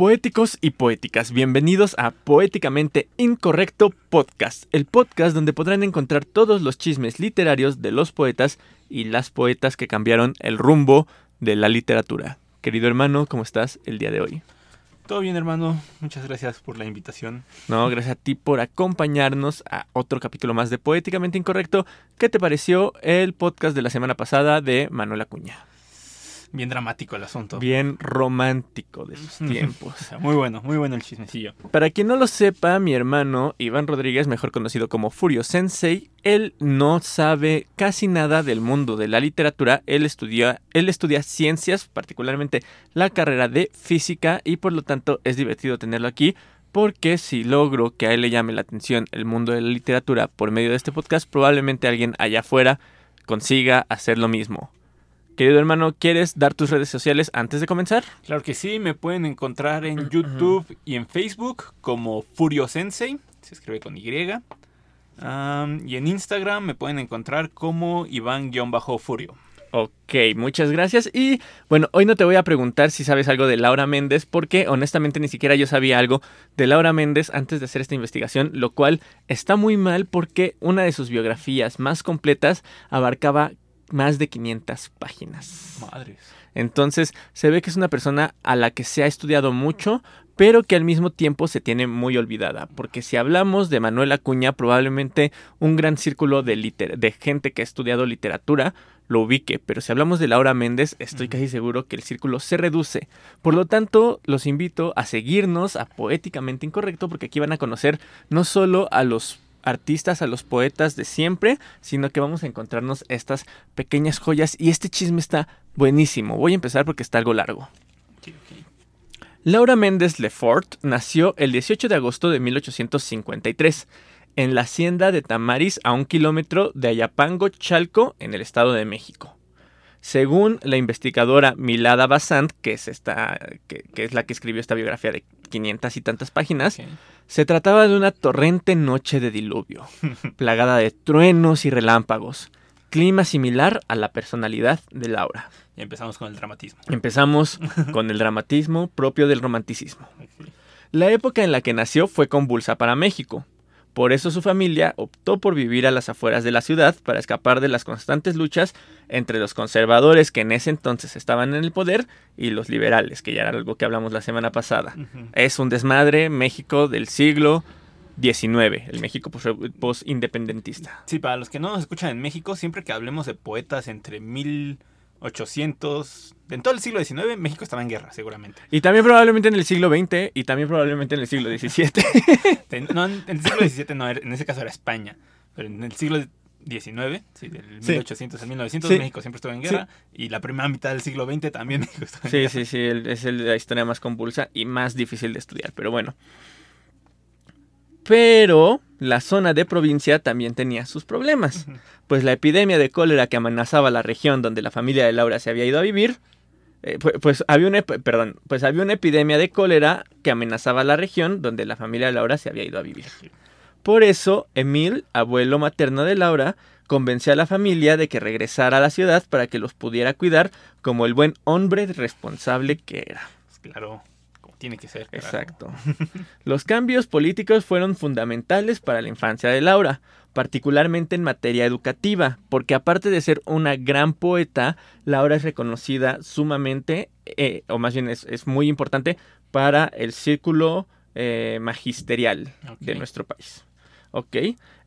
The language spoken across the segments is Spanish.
Poéticos y poéticas, bienvenidos a Poéticamente Incorrecto Podcast, el podcast donde podrán encontrar todos los chismes literarios de los poetas y las poetas que cambiaron el rumbo de la literatura. Querido hermano, ¿cómo estás el día de hoy? Todo bien, hermano. Muchas gracias por la invitación. No, gracias a ti por acompañarnos a otro capítulo más de Poéticamente Incorrecto. ¿Qué te pareció el podcast de la semana pasada de Manuel Acuña? Bien dramático el asunto. Bien romántico de sus tiempos. muy bueno, muy bueno el chismecillo. Para quien no lo sepa, mi hermano Iván Rodríguez, mejor conocido como Furio Sensei, él no sabe casi nada del mundo de la literatura. Él estudia, él estudia ciencias, particularmente la carrera de física, y por lo tanto es divertido tenerlo aquí. Porque si logro que a él le llame la atención el mundo de la literatura por medio de este podcast, probablemente alguien allá afuera consiga hacer lo mismo. Querido hermano, ¿quieres dar tus redes sociales antes de comenzar? Claro que sí, me pueden encontrar en YouTube y en Facebook como Furio Sensei, se escribe con Y. y en Instagram me pueden encontrar como Iván-Furio. Ok, muchas gracias. Y bueno, hoy no te voy a preguntar si sabes algo de Laura Méndez, porque honestamente ni siquiera yo sabía algo de Laura Méndez antes de hacer esta investigación, lo cual está muy mal porque una de sus biografías más completas abarcaba más de 500 páginas. Madres. Entonces se ve que es una persona a la que se ha estudiado mucho, pero que al mismo tiempo se tiene muy olvidada. Porque si hablamos de Manuel Acuña, probablemente un gran círculo de, de gente que ha estudiado literatura lo ubique, pero si hablamos de Laura Méndez, estoy casi seguro que el círculo se reduce. Por lo tanto, los invito a seguirnos a Poéticamente Incorrecto, porque aquí van a conocer no solo a los artistas, a los poetas de siempre, sino que vamos a encontrarnos estas pequeñas joyas y este chisme está buenísimo. Voy a empezar porque está algo largo. Laura Méndez Lefort nació el 18 de agosto de 1853 en la hacienda de Tamaris a un kilómetro de Ayapango, Chalco, en el Estado de México. Según la investigadora Milada Basant, que es, esta, que, es la que escribió esta biografía de 500 y tantas páginas, se trataba de una torrente noche de diluvio, plagada de truenos y relámpagos, clima similar a la personalidad de Laura. Y empezamos con el dramatismo. Empezamos con el dramatismo propio del romanticismo. La época en la que nació fue convulsa para México. Por eso su familia optó por vivir a las afueras de la ciudad para escapar de las constantes luchas entre los conservadores que en ese entonces estaban en el poder y los liberales, que ya era algo que hablamos la semana pasada. Es un desmadre México del siglo XIX, el México post-independentista. Sí, para los que no nos escuchan en México, siempre que hablemos de poetas entre mil 800. En todo el siglo XIX, México estaba en guerra, seguramente. Y también probablemente en el siglo XX y también probablemente en el siglo XVII. no, en el siglo XVII no, en ese caso era España. Pero en el siglo XIX, sí, del 1800 al 1900, México siempre estuvo en guerra. Y la primera mitad del siglo XX también México estuvo en sí, guerra. Sí, sí, sí, es la historia más convulsa y más difícil de estudiar. Pero bueno. Pero la zona de provincia también tenía sus problemas, pues la epidemia de cólera que amenazaba la región donde la familia de Laura se había ido a vivir, eh, pues, había una, perdón, pues había una epidemia de cólera que amenazaba la región donde la familia de Laura se había ido a vivir. Por eso, Emil, abuelo materno de Laura, convenció a la familia de que regresara a la ciudad para que los pudiera cuidar como el buen hombre responsable que era. Claro. Tiene que ser. Exacto. Los cambios políticos fueron fundamentales para la infancia de Laura, particularmente en materia educativa, porque aparte de ser una gran poeta, Laura es reconocida sumamente, eh, o más bien es, muy importante, para el círculo eh, magisterial de nuestro país. Ok.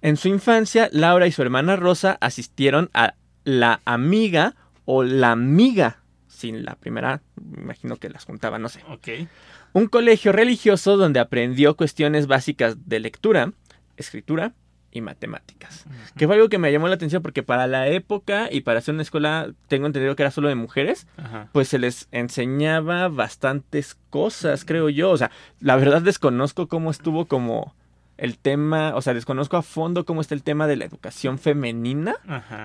En su infancia, Laura y su hermana Rosa asistieron a la amiga o la amiga sin la primera, me imagino que las juntaba, no sé. Ok. Un colegio religioso donde aprendió cuestiones básicas de lectura, escritura y matemáticas. Que fue algo que me llamó la atención porque para la época y para ser una escuela, tengo entendido que era solo de mujeres, pues se les enseñaba bastantes cosas, creo yo. O sea, la verdad desconozco cómo estuvo como el tema, o sea, desconozco a fondo cómo está el tema de la educación femenina,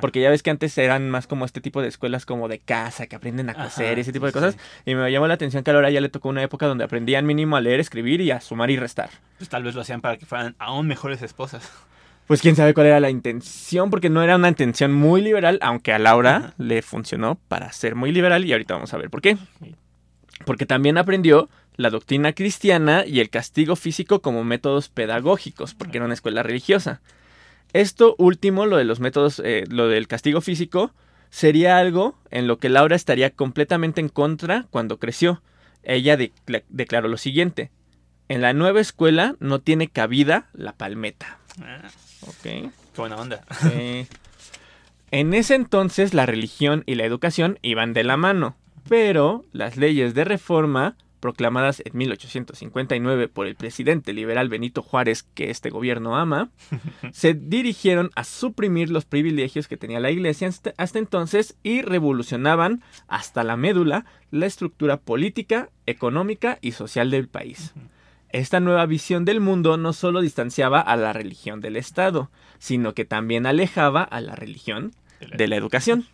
porque ya ves que antes eran más como este tipo de escuelas como de casa, que aprenden a coser y ese tipo de cosas, y me llamó la atención que ahora ya le tocó una época donde aprendían mínimo a leer, escribir y a sumar y restar. Pues tal vez lo hacían para que fueran aún mejores esposas. Pues quién sabe cuál era la intención, porque no era una intención muy liberal, aunque a Laura le funcionó para ser muy liberal y ahorita vamos a ver por qué. Porque también aprendió la doctrina cristiana y el castigo físico como métodos pedagógicos, porque era una escuela religiosa. Esto último, lo de los métodos, eh, lo del castigo físico, sería algo en lo que Laura estaría completamente en contra cuando creció. Ella declaró lo siguiente, en la nueva escuela no tiene cabida la palmeta. Ah, ok. Qué buena onda. En ese entonces la religión y la educación iban de la mano, pero las leyes de reforma proclamadas en 1859 por el presidente liberal Benito Juárez, que este gobierno ama, se dirigieron a suprimir los privilegios que tenía la iglesia hasta entonces y revolucionaban hasta la médula la estructura política, económica y social del país. Esta nueva visión del mundo no solo distanciaba a la religión del Estado, sino que también alejaba a la religión de la educación.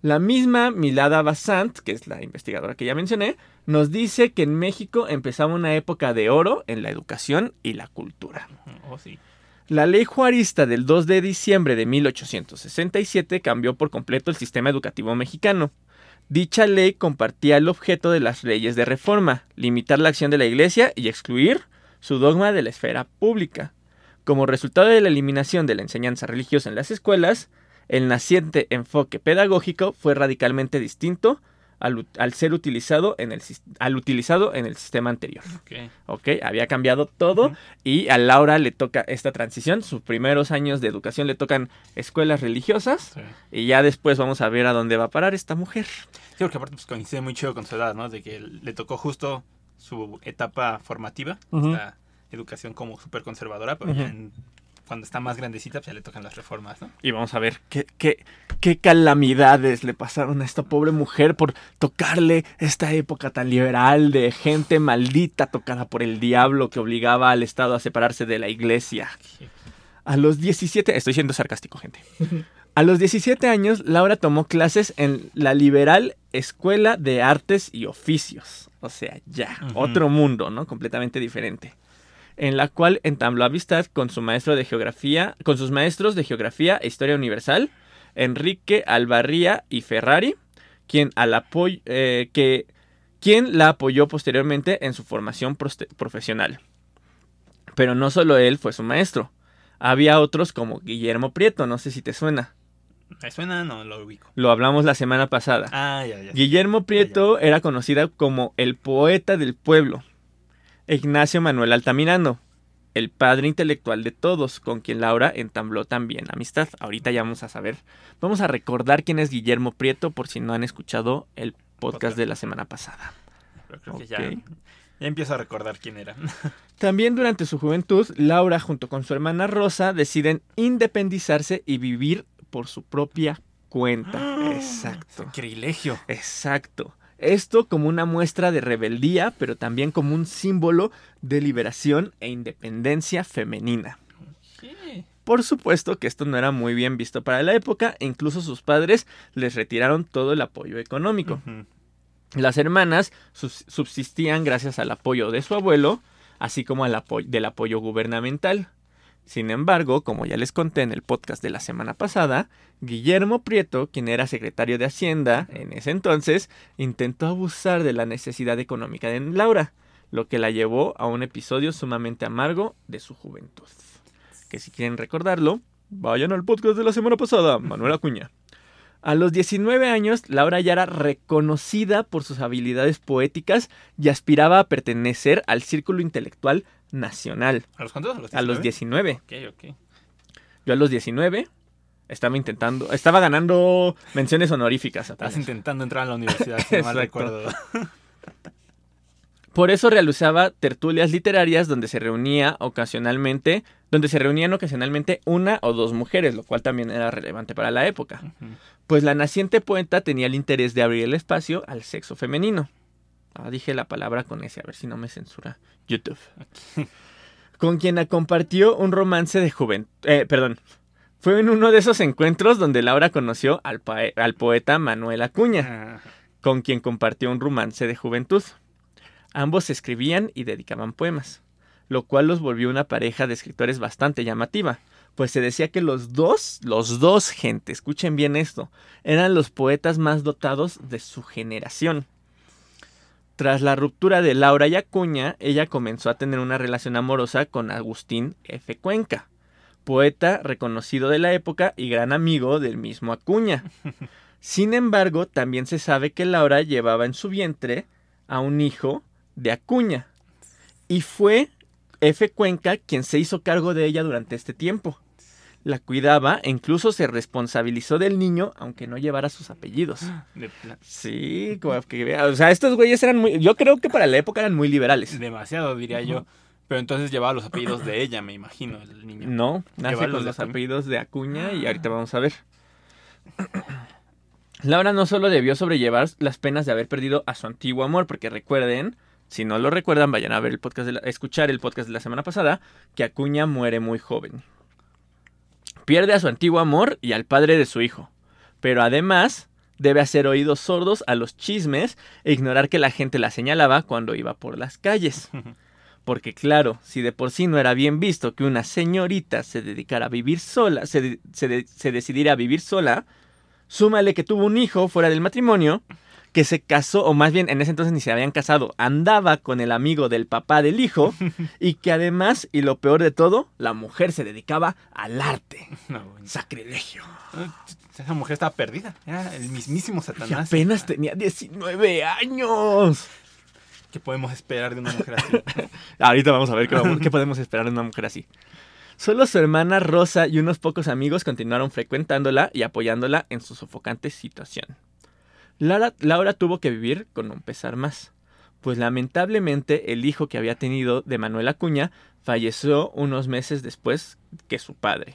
La misma Milada Basant, que es la investigadora que ya mencioné, nos dice que en México empezaba una época de oro en la educación y la cultura. Oh, la ley juarista del 2 de diciembre de 1867 cambió por completo el sistema educativo mexicano. Dicha ley compartía el objeto de las leyes de reforma, limitar la acción de la Iglesia y excluir su dogma de la esfera pública. Como resultado de la eliminación de la enseñanza religiosa en las escuelas, el naciente enfoque pedagógico fue radicalmente distinto al, ser utilizado en el, al utilizado en el sistema anterior. Ok. había cambiado todo y a Laura le toca esta transición. Sus primeros años de educación le tocan escuelas religiosas y ya después vamos a ver a dónde va a parar esta mujer. Sí, porque aparte pues, coincide muy chido con su edad, ¿no? De que le tocó justo su etapa formativa, esta educación como súper conservadora, pero en cuando está más grandecita, pues ya le tocan las reformas, ¿no? Y vamos a ver qué, qué, qué calamidades le pasaron a esta pobre mujer por tocarle esta época tan liberal de gente maldita tocada por el diablo que obligaba al Estado a separarse de la iglesia. A los 17, estoy siendo sarcástico, gente. A los 17 años, Laura tomó clases en la liberal Escuela de Artes y Oficios. O sea, ya, otro mundo, ¿no? Completamente diferente en la cual entabló amistad con su maestro de geografía, con sus maestros de geografía e historia universal, Enrique Albarría y Ferrari, quien, al eh, que, quien la apoyó posteriormente en su formación profesional. Pero no solo él fue su maestro. Había otros como Guillermo Prieto, no sé si te suena. ¿Me suena? No, lo ubico. Lo hablamos la semana pasada. Ah, ya, ya. Guillermo Prieto era conocida como el poeta del pueblo. Ignacio Manuel Altamirano, el padre intelectual de todos, con quien Laura entabló también amistad. Ahorita ya vamos a saber, vamos a recordar quién es Guillermo Prieto por si no han escuchado el podcast de la semana pasada. creo que ya, ya empiezo a recordar quién era. También durante su juventud, Laura junto con su hermana Rosa deciden independizarse y vivir por su propia cuenta. Exacto. Sacrilegio. Exacto. Esto como una muestra de rebeldía, pero también como un símbolo de liberación e independencia femenina. Por supuesto que esto no era muy bien visto para la época, e incluso sus padres les retiraron todo el apoyo económico. Las hermanas subsistían gracias al apoyo de su abuelo, así como al del apoyo gubernamental. Sin embargo, como ya les conté en el podcast de la semana pasada, Guillermo Prieto, quien era secretario de Hacienda en ese entonces, intentó abusar de la necesidad económica de Laura, lo que la llevó a un episodio sumamente amargo de su juventud. Que si quieren recordarlo, vayan al podcast de la semana pasada, Manuel Acuña. A los 19 años, Laura ya era reconocida por sus habilidades poéticas y aspiraba a pertenecer al círculo intelectual nacional. ¿A los cuántos? ¿A los 19? Ok, ok. Yo a los 19 estaba intentando, estaba ganando menciones honoríficas. Estás intentando entrar a la universidad, si no mal recuerdo. Por eso realizaba tertulias literarias donde se reunía ocasionalmente, donde se reunían ocasionalmente una o dos mujeres, lo cual también era relevante para la época. Pues la naciente poeta tenía el interés de abrir el espacio al sexo femenino. Ah, dije la palabra con ese, a ver si no me censura YouTube. con quien compartió un romance de juventud. Eh, perdón. Fue en uno de esos encuentros donde Laura conoció al, al poeta Manuel Acuña, con quien compartió un romance de juventud. Ambos escribían y dedicaban poemas, lo cual los volvió una pareja de escritores bastante llamativa, pues se decía que los dos, los dos gente, escuchen bien esto, eran los poetas más dotados de su generación. Tras la ruptura de Laura y Acuña, ella comenzó a tener una relación amorosa con Agustín F. Cuenca, poeta reconocido de la época y gran amigo del mismo Acuña. Sin embargo, también se sabe que Laura llevaba en su vientre a un hijo de Acuña. Y fue F. Cuenca quien se hizo cargo de ella durante este tiempo. La cuidaba e incluso se responsabilizó del niño, aunque no llevara sus apellidos. De pla- Sí, como que vea, o sea, estos güeyes eran muy, yo creo que para la época eran muy liberales. Demasiado, diría yo. Pero entonces llevaba los apellidos de ella, me imagino, el niño. No, nace Lleva con los los apellidos de Acuña y ahorita vamos a ver. Laura no solo debió sobrellevar las penas de haber perdido a su antiguo amor, porque recuerden, si no lo recuerdan, vayan a ver el podcast de la- escuchar el podcast de la semana pasada, que Acuña muere muy joven. Pierde a su antiguo amor y al padre de su hijo. Pero además debe hacer oídos sordos a los chismes e ignorar que la gente la señalaba cuando iba por las calles. Porque claro, si de por sí no era bien visto que una señorita se dedicara a vivir sola, se, de- se de- se decidiera a vivir sola, súmale que tuvo un hijo fuera del matrimonio, que se casó, o más bien en ese entonces ni se habían casado, andaba con el amigo del papá del hijo, y que además, y lo peor de todo, la mujer se dedicaba al arte. No, bueno. Sacrilegio. Esa mujer estaba perdida. Era el mismísimo Y Satanás. apenas tenía 19 años. ¿Qué podemos esperar de una mujer así? Ahorita vamos a ver qué, vamos- qué podemos esperar de una mujer así. Solo su hermana Rosa y unos pocos amigos continuaron frecuentándola y apoyándola en su sofocante situación. Laura, Laura tuvo que vivir con un pesar más, pues lamentablemente el hijo que había tenido de Manuel Acuña falleció unos meses después que su padre.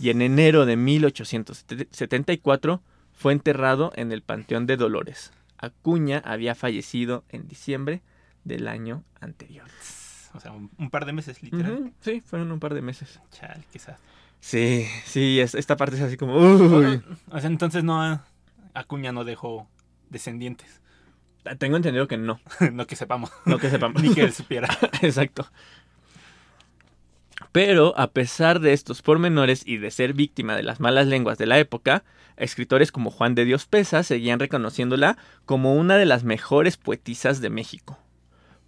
Y en enero de 1874 fue enterrado en el Panteón de Dolores. Acuña había fallecido en diciembre del año anterior. O sea, un, un par de meses, literal. Sí, fueron un par de meses. Chal, quizás. Sí, sí, es- esta parte es así como... Uy. O sea, entonces no. Acuña no dejó descendientes. Tengo entendido que no, no que sepamos. no que sepamos. Ni que él supiera. Exacto. Pero a pesar de estos pormenores y de ser víctima de las malas lenguas de la época, escritores como Juan de Dios Pesa seguían reconociéndola como una de las mejores poetisas de México.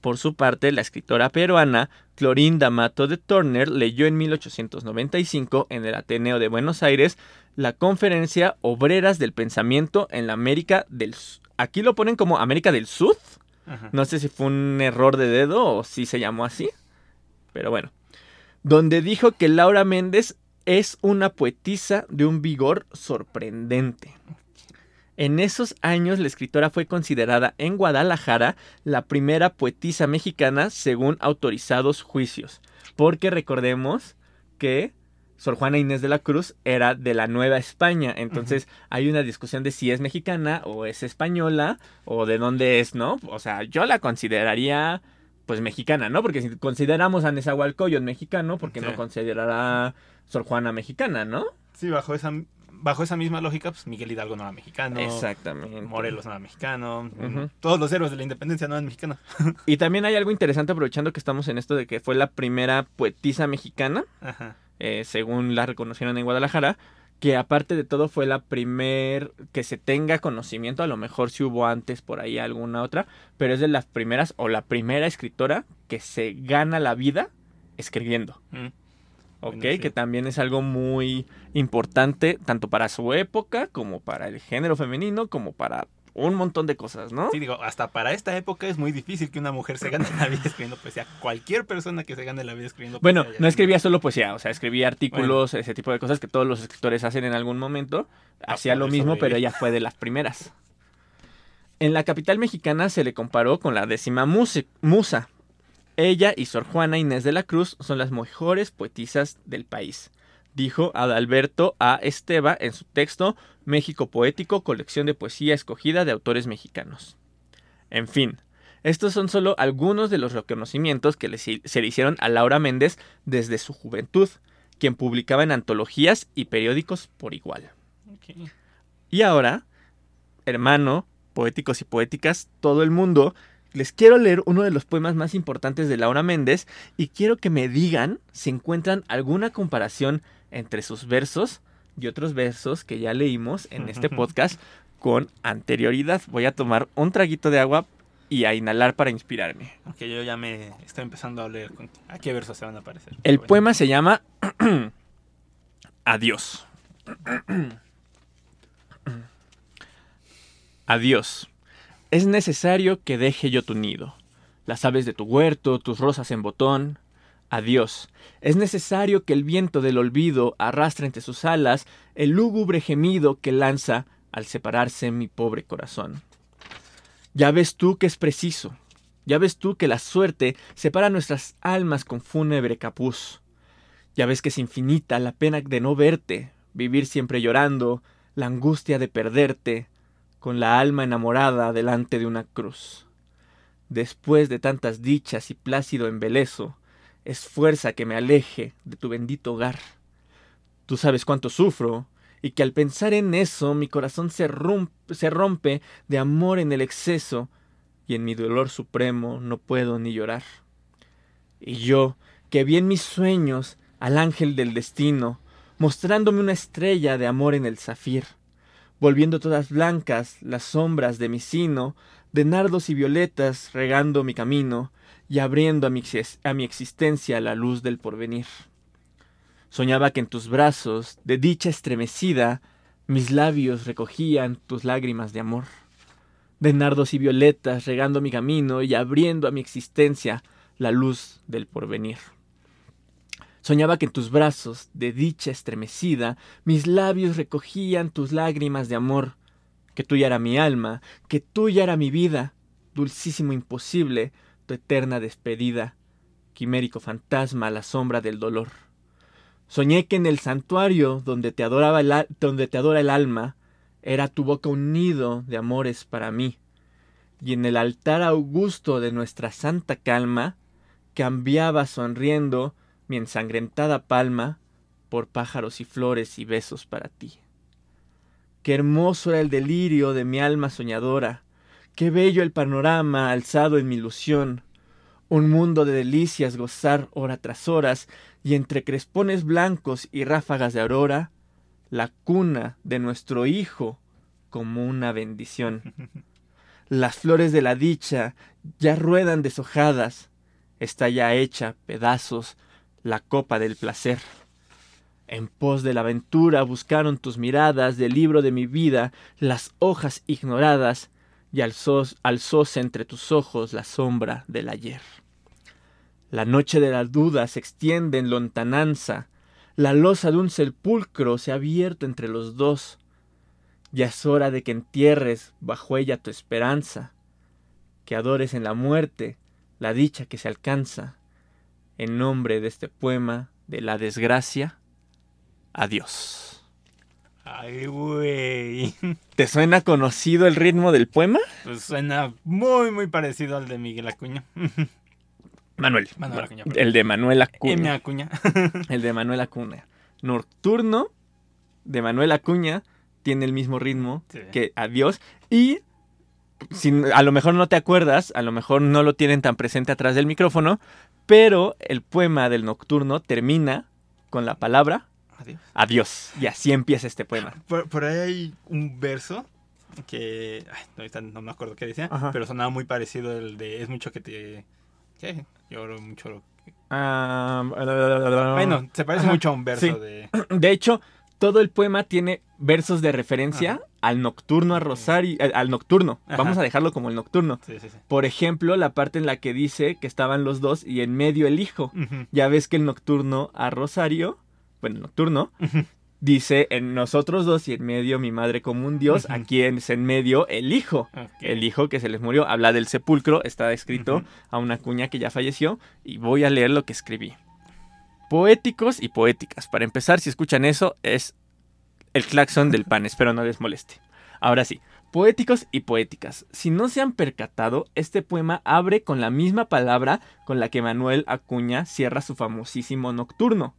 Por su parte, la escritora peruana Clorinda Mato de Turner leyó en 1895 en el Ateneo de Buenos Aires la conferencia Obreras del Pensamiento en la América del Sur. Aquí lo ponen como América del Sur. Ajá. No sé si fue un error de dedo o si se llamó así. Pero bueno. Donde dijo que Laura Méndez es una poetisa de un vigor sorprendente. En esos años la escritora fue considerada en Guadalajara la primera poetisa mexicana según autorizados juicios. Porque recordemos que Sor Juana Inés de la Cruz era de la Nueva España. Entonces hay una discusión de si es mexicana o es española o de dónde es, ¿no? O sea, yo la consideraría pues mexicana, ¿no? Porque si consideramos a Nezahualcóyotl mexicano, ¿por qué Sí. no considerará Sor Juana mexicana, no? Sí, bajo esa, bajo esa misma lógica, pues Miguel Hidalgo no era mexicano. Exactamente. Morelos no era mexicano. Todos los héroes de la independencia no eran mexicanos. Y también hay algo interesante aprovechando que estamos en esto de que fue la primera poetisa mexicana, Ajá. eh, según la reconocieron en Guadalajara, que aparte de todo fue la primer que se tenga conocimiento, a lo mejor si hubo antes por ahí alguna otra, pero es de las primeras o la primera escritora que se gana la vida escribiendo. Mm. ¿Ok? Bueno, sí. Que también es algo muy importante, tanto para su época, como para el género femenino, como para un montón de cosas, ¿no? Sí, digo, hasta para esta época es muy difícil que una mujer se gane la vida escribiendo poesía. Cualquier persona que se gane la vida escribiendo Bueno, poesía. ya no es- escribía solo poesía, o sea, escribía artículos, ese tipo de cosas que todos los escritores hacen en algún momento. Ah, Hacía lo mismo, pero ella fue de las primeras. En la capital mexicana se le comparó con la décima musa. Ella y Sor Juana Inés de la Cruz son las mejores poetisas del país, dijo Adalberto A. Esteba en su texto México Poético, colección de poesía escogida de autores mexicanos. En fin, estos son solo algunos de los reconocimientos que se le hicieron a Laura Méndez desde su juventud, quien publicaba en antologías y periódicos por igual. Y ahora, hermano, poéticos y poéticas, todo el mundo, les quiero leer uno de los poemas más importantes de Laura Méndez y quiero que me digan si encuentran alguna comparación entre sus versos y otros versos que ya leímos en este podcast con anterioridad. Voy a tomar un traguito de agua y a inhalar para inspirarme. Ok, yo ya me estoy empezando a leer a qué versos se van a aparecer. El Bueno. poema se llama Adiós. Adiós. Es necesario que deje yo tu nido, las aves de tu huerto, tus rosas en botón. Adiós. Es necesario que el viento del olvido arrastre entre sus alas el lúgubre gemido que lanza al separarse mi pobre corazón. Ya ves tú que es preciso, ya ves tú que la suerte separa nuestras almas con fúnebre capuz. Ya ves que es infinita la pena de no verte, vivir siempre llorando, la angustia de perderte, con la alma enamorada delante de una cruz. Después de tantas dichas y plácido embelezo, es fuerza que me aleje de tu bendito hogar. Tú sabes cuánto sufro, y que al pensar en eso mi corazón se, rum- se rompe de amor en el exceso, y en mi dolor supremo no puedo ni llorar. Y yo, que vi en mis sueños al ángel del destino, mostrándome una estrella de amor en el zafir, volviendo todas blancas las sombras de mi sino, de nardos y violetas regando mi camino y abriendo a mi, existencia la luz del porvenir. Soñaba que en tus brazos, de dicha estremecida, mis labios recogían tus lágrimas de amor. De nardos y violetas regando mi camino y abriendo a mi existencia la luz del porvenir. Soñaba que en tus brazos, de dicha estremecida, mis labios recogían tus lágrimas de amor, que tuya era mi alma, que tuya era mi vida, dulcísimo imposible, tu eterna despedida, quimérico fantasma a la sombra del dolor. Soñé que en el santuario donde te, adoraba el, donde te adora el alma, era tu boca un nido de amores para mí, y en el altar augusto de nuestra santa calma, cambiaba sonriendo mi ensangrentada palma por pájaros y flores y besos para ti. Qué hermoso era el delirio de mi alma soñadora, qué bello el panorama alzado en mi ilusión, un mundo de delicias gozar hora tras horas, y entre crespones blancos y ráfagas de aurora, la cuna de nuestro hijo como una bendición. Las flores de la dicha ya ruedan deshojadas, está ya hecha pedazos la copa del placer. En pos de la aventura buscaron tus miradas del libro de mi vida las hojas ignoradas y alzós- alzóse entre tus ojos la sombra del ayer. La noche de la duda se extiende en lontananza, la losa de un sepulcro se ha abierto entre los dos. Ya es hora de que entierres bajo ella tu esperanza, que adores en la muerte la dicha que se alcanza. En nombre de este poema de la desgracia, adiós. Ay, güey. ¿Te suena conocido el ritmo del poema? Pues suena muy, muy parecido al de Miguel Acuña. Manuel. Manuel Acuña, perdón. el de Manuel M. Acuña. Acuña. El de Manuel Acuña. Nocturno de Manuel Acuña tiene el mismo ritmo Sí. que Adiós. Y si a lo mejor no te acuerdas, a lo mejor no lo tienen tan presente atrás del micrófono, pero el poema del Nocturno termina con la palabra Adiós. Adiós. Y así empieza este poema. Por, por ahí hay un verso que. Ay, no me acuerdo qué decía, Ajá. pero sonaba muy parecido al de Es mucho que te. ¿Qué? Lloro mucho. Ah, Bueno, se parece Ajá, mucho a un verso sí. de. De hecho, todo el poema tiene versos de referencia Ajá. al nocturno a Rosario, al, al nocturno. Ajá. Vamos a dejarlo como el nocturno. Sí, sí, sí. Por ejemplo, la parte en la que dice que estaban los dos y en medio el hijo. Ya ves que el nocturno a Rosario, bueno, el nocturno, dice en nosotros dos y en medio mi madre como un dios, Ujú. aquí es en medio el hijo. El hijo que se les murió, habla del sepulcro, está escrito a una cuña que ya falleció y voy a leer lo que escribí. Poéticos y poéticas. Para empezar, si escuchan eso, es el claxon del pan, espero no les moleste. Ahora sí, poéticos y poéticas. Si no se han percatado, este poema abre con la misma palabra con la que Manuel Acuña cierra su famosísimo nocturno,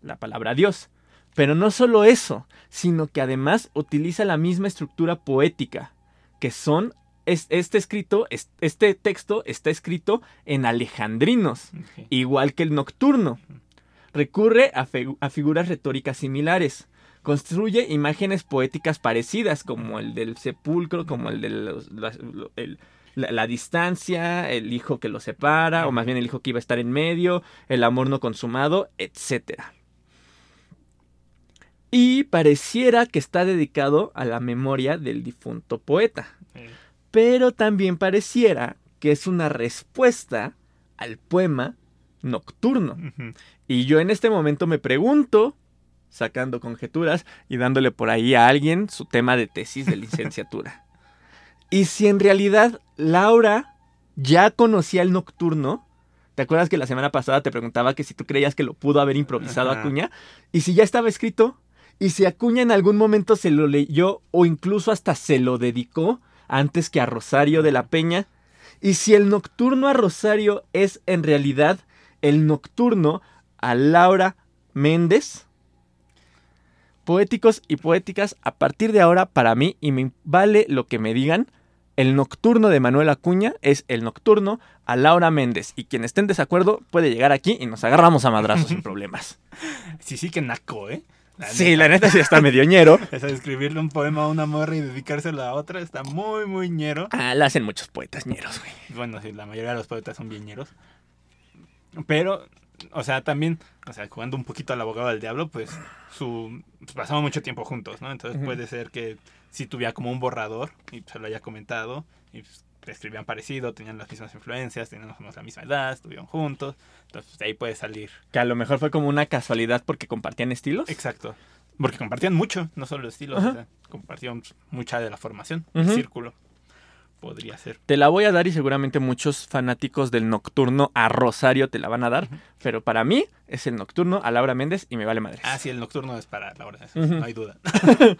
la palabra Dios. Pero no solo eso, sino que además utiliza la misma estructura poética, que son es- este escrito, es- este texto está escrito en alejandrinos, igual que el nocturno. Recurre a, figuras retóricas similares. Construye imágenes poéticas parecidas, como el del sepulcro, como el los- el- La, la distancia, el hijo que lo separa, o más bien el hijo que iba a estar en medio, el amor no consumado, etcétera. Y pareciera que está dedicado a la memoria del difunto poeta. Pero también pareciera que es una respuesta al poema nocturno. Y yo en este momento me pregunto, sacando conjeturas y dándole por ahí a alguien su tema de tesis de licenciatura. y si en realidad Laura ya conocía el nocturno, ¿te acuerdas que la semana pasada te preguntaba que si tú creías que lo pudo haber improvisado Ajá. Acuña? Y si ya estaba escrito, y si Acuña en algún momento se lo leyó o incluso hasta se lo dedicó antes que a Rosario de la Peña, y si el nocturno a Rosario es en realidad el nocturno a Laura Méndez. Poéticos y poéticas, a partir de ahora, para mí, y me vale lo que me digan, el nocturno de Manuel Acuña es el nocturno a Laura Méndez. Y quien esté en desacuerdo puede llegar aquí y nos agarramos a madrazos sin problemas. Sí, sí que naco, ¿eh? Sí, la neta sí está medio ñero. De escribirle un poema a una morra y dedicárselo a otra está muy, muy ñero. Ah, la hacen muchos poetas ñeros, güey. Bueno, sí, la mayoría de los poetas son bien ñeros. Pero, o sea, también, o sea, jugando un poquito al abogado del diablo, pues, su, pues, pasaban mucho tiempo juntos, ¿no? Entonces puede ser que si tuviera como un borrador y se lo haya comentado y pues, escribían parecido, tenían las mismas influencias, menos la misma edad, estuvieron juntos. Entonces de ahí puede salir. Que a lo mejor fue como una casualidad porque compartían estilos. Exacto. Porque compartían mucho, no solo estilos, o sea, compartían mucha de la formación, el círculo. Podría ser. Te la voy a dar y seguramente muchos fanáticos del nocturno a Rosario te la van a dar. Pero para mí es el nocturno a Laura Méndez y me vale madre. Ah, sí, el nocturno es para la hora de eso, Ujú. no hay duda.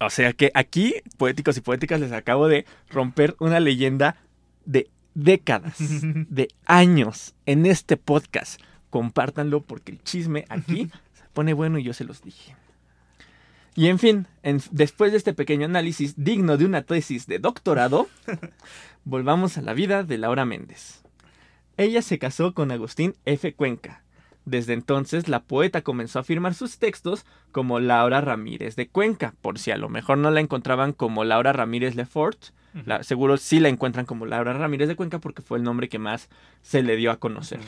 O sea que aquí, poéticos y poéticas, les acabo de romper una leyenda de décadas, de años en este podcast. Compártanlo porque el chisme aquí se pone bueno y yo se los dije. Y en fin, en- después de este pequeño análisis digno de una tesis de doctorado, volvamos a la vida de Laura Méndez. Ella se casó con Agustín F. Cuenca. Desde entonces, la poeta comenzó a firmar sus textos como Laura Ramírez de Cuenca, por si a lo mejor no la encontraban como Laura Ramírez Lefort, la- seguro sí la encuentran como Laura Ramírez de Cuenca porque fue el nombre que más se le dio a conocer.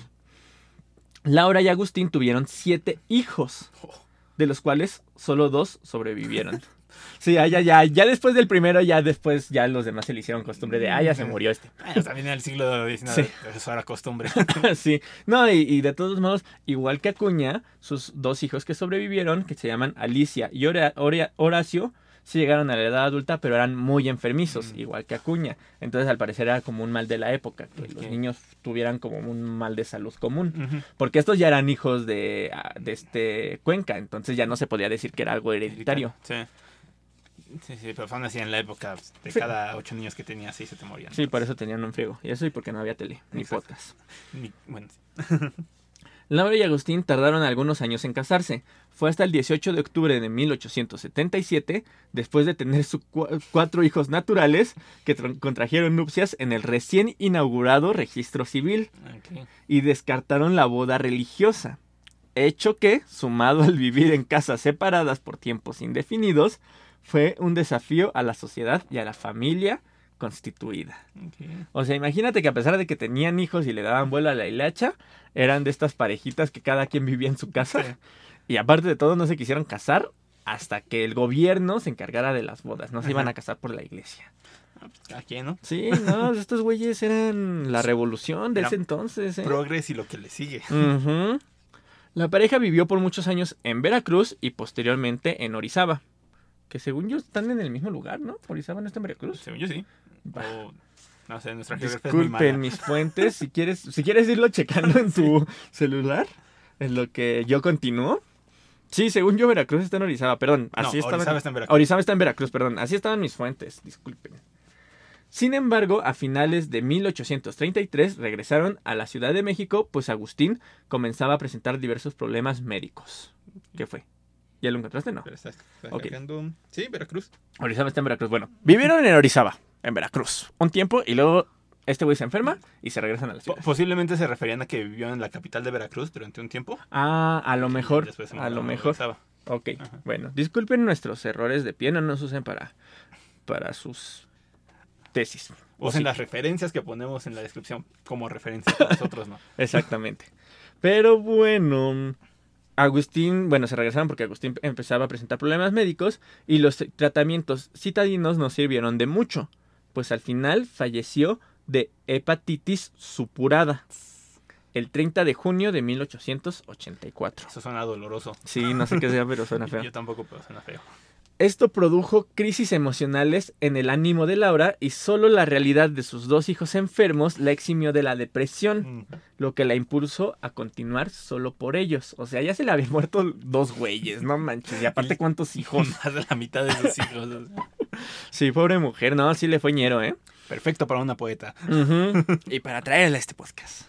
Laura y Agustín tuvieron siete hijos, Oh. De los cuales solo dos sobrevivieron. Sí, ya, ya, ya, ya después del primero, ya después, ya los demás se le hicieron costumbre de, ah, ya se murió este. También en el siglo XIX Sí. eso era costumbre. sí, no, y, y de todos modos, igual que Acuña, sus dos hijos que sobrevivieron, que se llaman Alicia y Hora- Hora- Horacio, sí llegaron a la edad adulta, pero eran muy enfermizos, Mm. igual que Acuña. Entonces, al parecer, era como un mal de la época, que los niños tuvieran como un mal de salud común. Porque estos ya eran hijos de, ah, de este Cuenca, entonces ya no se podía decir que era algo hereditario. Sí. Sí, sí, pero aún así en la época de Sí. cada ocho niños que tenía, seis se te morían. Sí, por eso tenían un friego. Y eso y porque no había tele, ni podcast. Ni- bueno. Laura y Agustín tardaron algunos años en casarse. Fue hasta el 18 de octubre de 1877, después de tener sus cuatro hijos naturales, que contrajeron nupcias en el recién inaugurado registro civil y descartaron la boda religiosa. Hecho que, sumado al vivir en casas separadas por tiempos indefinidos, fue un desafío a la sociedad y a la familia constituida. O sea, imagínate que a pesar de que tenían hijos y le daban vuelo a la hilacha, eran de estas parejitas que cada quien vivía en su casa. Sí. Y aparte de todo, no se quisieron casar hasta que el gobierno se encargara de las bodas. No se iban a casar por la iglesia. Ah, pues, cada quien, ¿no? Sí, no, estos güeyes eran la revolución de Era ese entonces. ¿eh? Progres y lo que le sigue. La pareja vivió por muchos años en Veracruz y posteriormente en Orizaba. Que según yo están en el mismo lugar, ¿no? Orizaba no está en Veracruz. Según yo sí. O, no sé, nuestra geografía es muy Disculpen mala. mis fuentes, si quieres, si quieres irlo checando en tu celular, en lo que yo continúo. Sí, según yo Veracruz está en Orizaba, perdón, No, así estaba. Orizaba está en Veracruz. Orizaba está en Veracruz, perdón, así estaban mis fuentes, disculpen. Sin embargo, a finales de 1833 regresaron a la Ciudad de México, pues Agustín comenzaba a presentar diversos problemas médicos. ¿Qué fue? ¿Ya lo encontraste? No. Pero Sí, Veracruz. Orizaba está en Veracruz. Bueno, vivieron en Orizaba, en Veracruz, un tiempo y luego este güey se enferma y se regresan a la ciudad. Posiblemente se referían a que vivió en la capital de Veracruz durante un tiempo. Ah, a lo mejor, a lo mejor. Ok, Ajá. bueno, disculpen nuestros errores de pie, no nos usen para, para sus tesis. Usen sí. las referencias que ponemos en la descripción como referencia para nosotros, ¿no? Exactamente. Pero bueno, Agustín, bueno, se regresaron porque Agustín empezaba a presentar problemas médicos y los tratamientos citadinos no sirvieron de mucho, pues al final falleció de hepatitis supurada el 30 de junio de 1884. Eso suena doloroso. Sí, no sé qué sea, pero suena feo. Yo tampoco, pero suena feo. Esto produjo crisis emocionales en el ánimo de Laura y solo la realidad de sus dos hijos enfermos la eximió de la depresión, Mm. lo que la impulsó a continuar solo por ellos. O sea, ya se le habían muerto dos güeyes, no manches. Y aparte, ¿cuántos hijos? Más de la mitad de sus hijos. o sea. Sí, pobre mujer, no, sí le fue ñero, ¿eh? Perfecto para una poeta. Y para traerle a este podcast.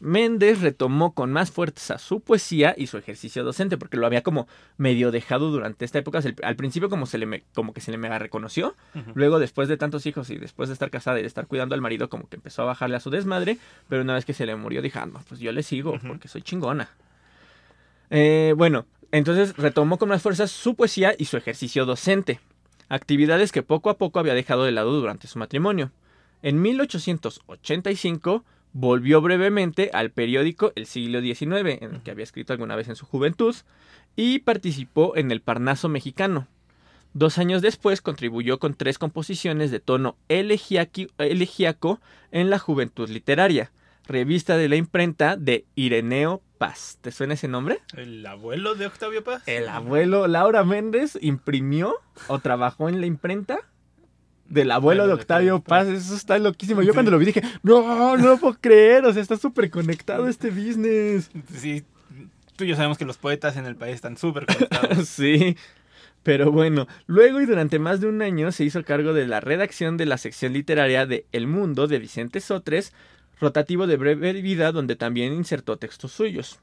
Méndez retomó con más fuerza su poesía y su ejercicio docente, porque lo había como medio dejado durante esta época. Al principio como, se le me- como que se le mega reconoció, luego después de tantos hijos y después de estar casada y de estar cuidando al marido, como que empezó a bajarle a su desmadre, pero una vez que se le murió, dijo, ah, no, pues yo le sigo, porque soy chingona. Eh, bueno, entonces retomó con más fuerza su poesía y su ejercicio docente, actividades que poco a poco había dejado de lado durante su matrimonio. En 1885 volvió brevemente al periódico El Siglo XIX, en el que había escrito alguna vez en su juventud, y participó en el Parnaso mexicano. Dos años después contribuyó con tres composiciones de tono elegíaco en la Juventud Literaria, revista de la imprenta de Ireneo Paz. ¿Te suena ese nombre? ¿El abuelo de Octavio Paz? El abuelo Laura Méndez imprimió o trabajó en la imprenta del abuelo de Octavio Paz. Eso está loquísimo. Yo Sí. cuando lo vi dije, no, no lo puedo creer. O sea, está súper conectado este business. Sí, tú y yo sabemos que los poetas en el país están súper conectados. sí. Pero bueno, luego y durante más de un año se hizo cargo de la redacción de la sección literaria de El Mundo de Vicente Sotres, rotativo de breve vida donde también insertó textos suyos.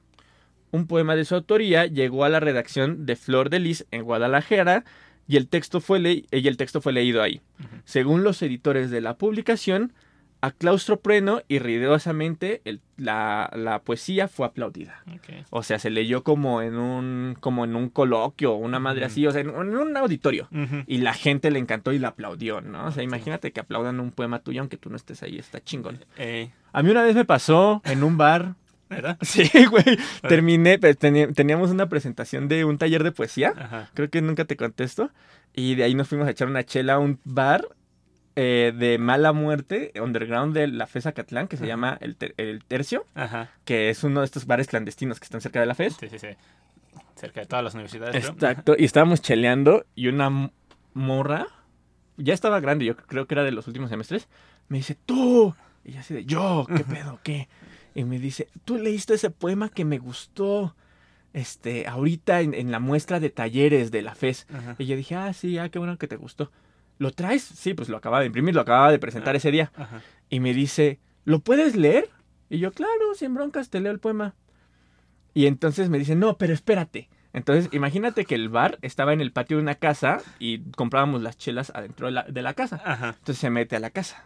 Un poema de su autoría llegó a la redacción de Flor de Lis en Guadalajara y el texto fue, le- y el texto fue leído ahí. Según los editores de la publicación, a claustro pleno y ruidosamente el- la, la poesía fue aplaudida. O sea, se leyó como en un, como en un coloquio, una madre así, o sea, en, en un auditorio. Y la gente le encantó y la aplaudió, ¿no? O sea, imagínate que aplaudan un poema tuyo aunque tú no estés ahí, está chingón. Eh, A mí una vez me pasó en un bar. ¿Verdad? Sí, güey. Terminé, teni- teníamos una presentación de un taller de poesía. Ajá. Creo que nunca te contesto. Y de ahí nos fuimos a echar una chela a un bar eh, de mala muerte, underground de la FES Acatlán, que se Ajá. llama el, Ter- el Tercio, Ajá. que es uno de estos bares clandestinos que están cerca de la FES. Sí, sí, sí. Cerca de todas las universidades. Exacto. Y estábamos cheleando y una morra, ya estaba grande, yo creo que era de los últimos semestres, me dice, tú. Y yo así de, yo, ¿qué pedo? ¿Qué? Y me dice, tú leíste ese poema que me gustó. Este, ahorita en, en la muestra de talleres de la FES. Ajá. Y yo dije, ah, sí, ah, qué bueno que te gustó. ¿Lo traes? Sí, pues lo acababa de imprimir, lo acababa de presentar Ah. ese día. Ajá. Y me dice, ¿lo puedes leer? Y yo, claro, sin broncas, te leo el poema. Y entonces me dice, no, pero espérate. Entonces, imagínate que el bar estaba en el patio de una casa y comprábamos las chelas adentro de la, de la casa. Entonces se mete a la casa.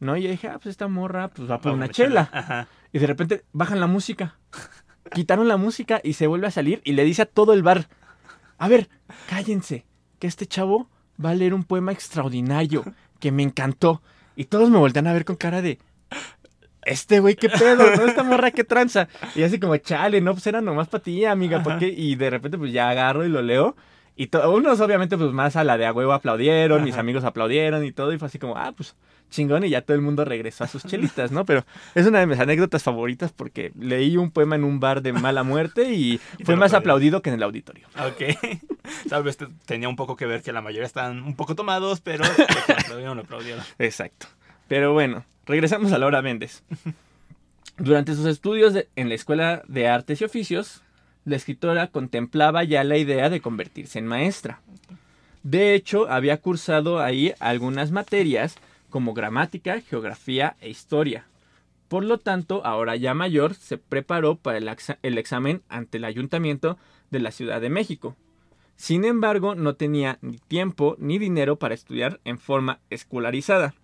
¿No? Y yo dije, ah, pues esta morra pues va por una chela. Ajá. Y de repente bajan la música. Quitaron la música y se vuelve a salir y le dice a todo el bar, a ver, cállense, que este chavo va a leer un poema extraordinario que me encantó. Y todos me voltean a ver con cara de, este güey, qué pedo, ¿no? Esta morra, qué tranza. Y así como, chale, no, pues era nomás para ti, amiga, ¿por qué? Y de repente pues ya agarro y lo leo. Y unos obviamente pues más a la de a huevo aplaudieron, mis amigos aplaudieron y todo. Y fue así como, ah, pues chingón y ya todo el mundo regresó a sus chelitas, ¿no? Pero es una de mis anécdotas favoritas porque leí un poema en un bar de mala muerte y, fue más aplaudido que en el auditorio. Ok. Tal vez te- tenía un poco que ver que la mayoría están un poco tomados, pero lo aplaudieron, lo aplaudieron. Exacto. Pero bueno, regresamos a Laura Méndez. Durante sus estudios de- en la Escuela de Artes y Oficios, la escritora contemplaba ya la idea de convertirse en maestra. De hecho, había cursado ahí algunas materias como gramática, geografía e historia. Por lo tanto, ahora ya mayor, se preparó para el, exa- el examen ante el Ayuntamiento de la Ciudad de México. Sin embargo, no tenía ni tiempo ni dinero para estudiar en forma escolarizada.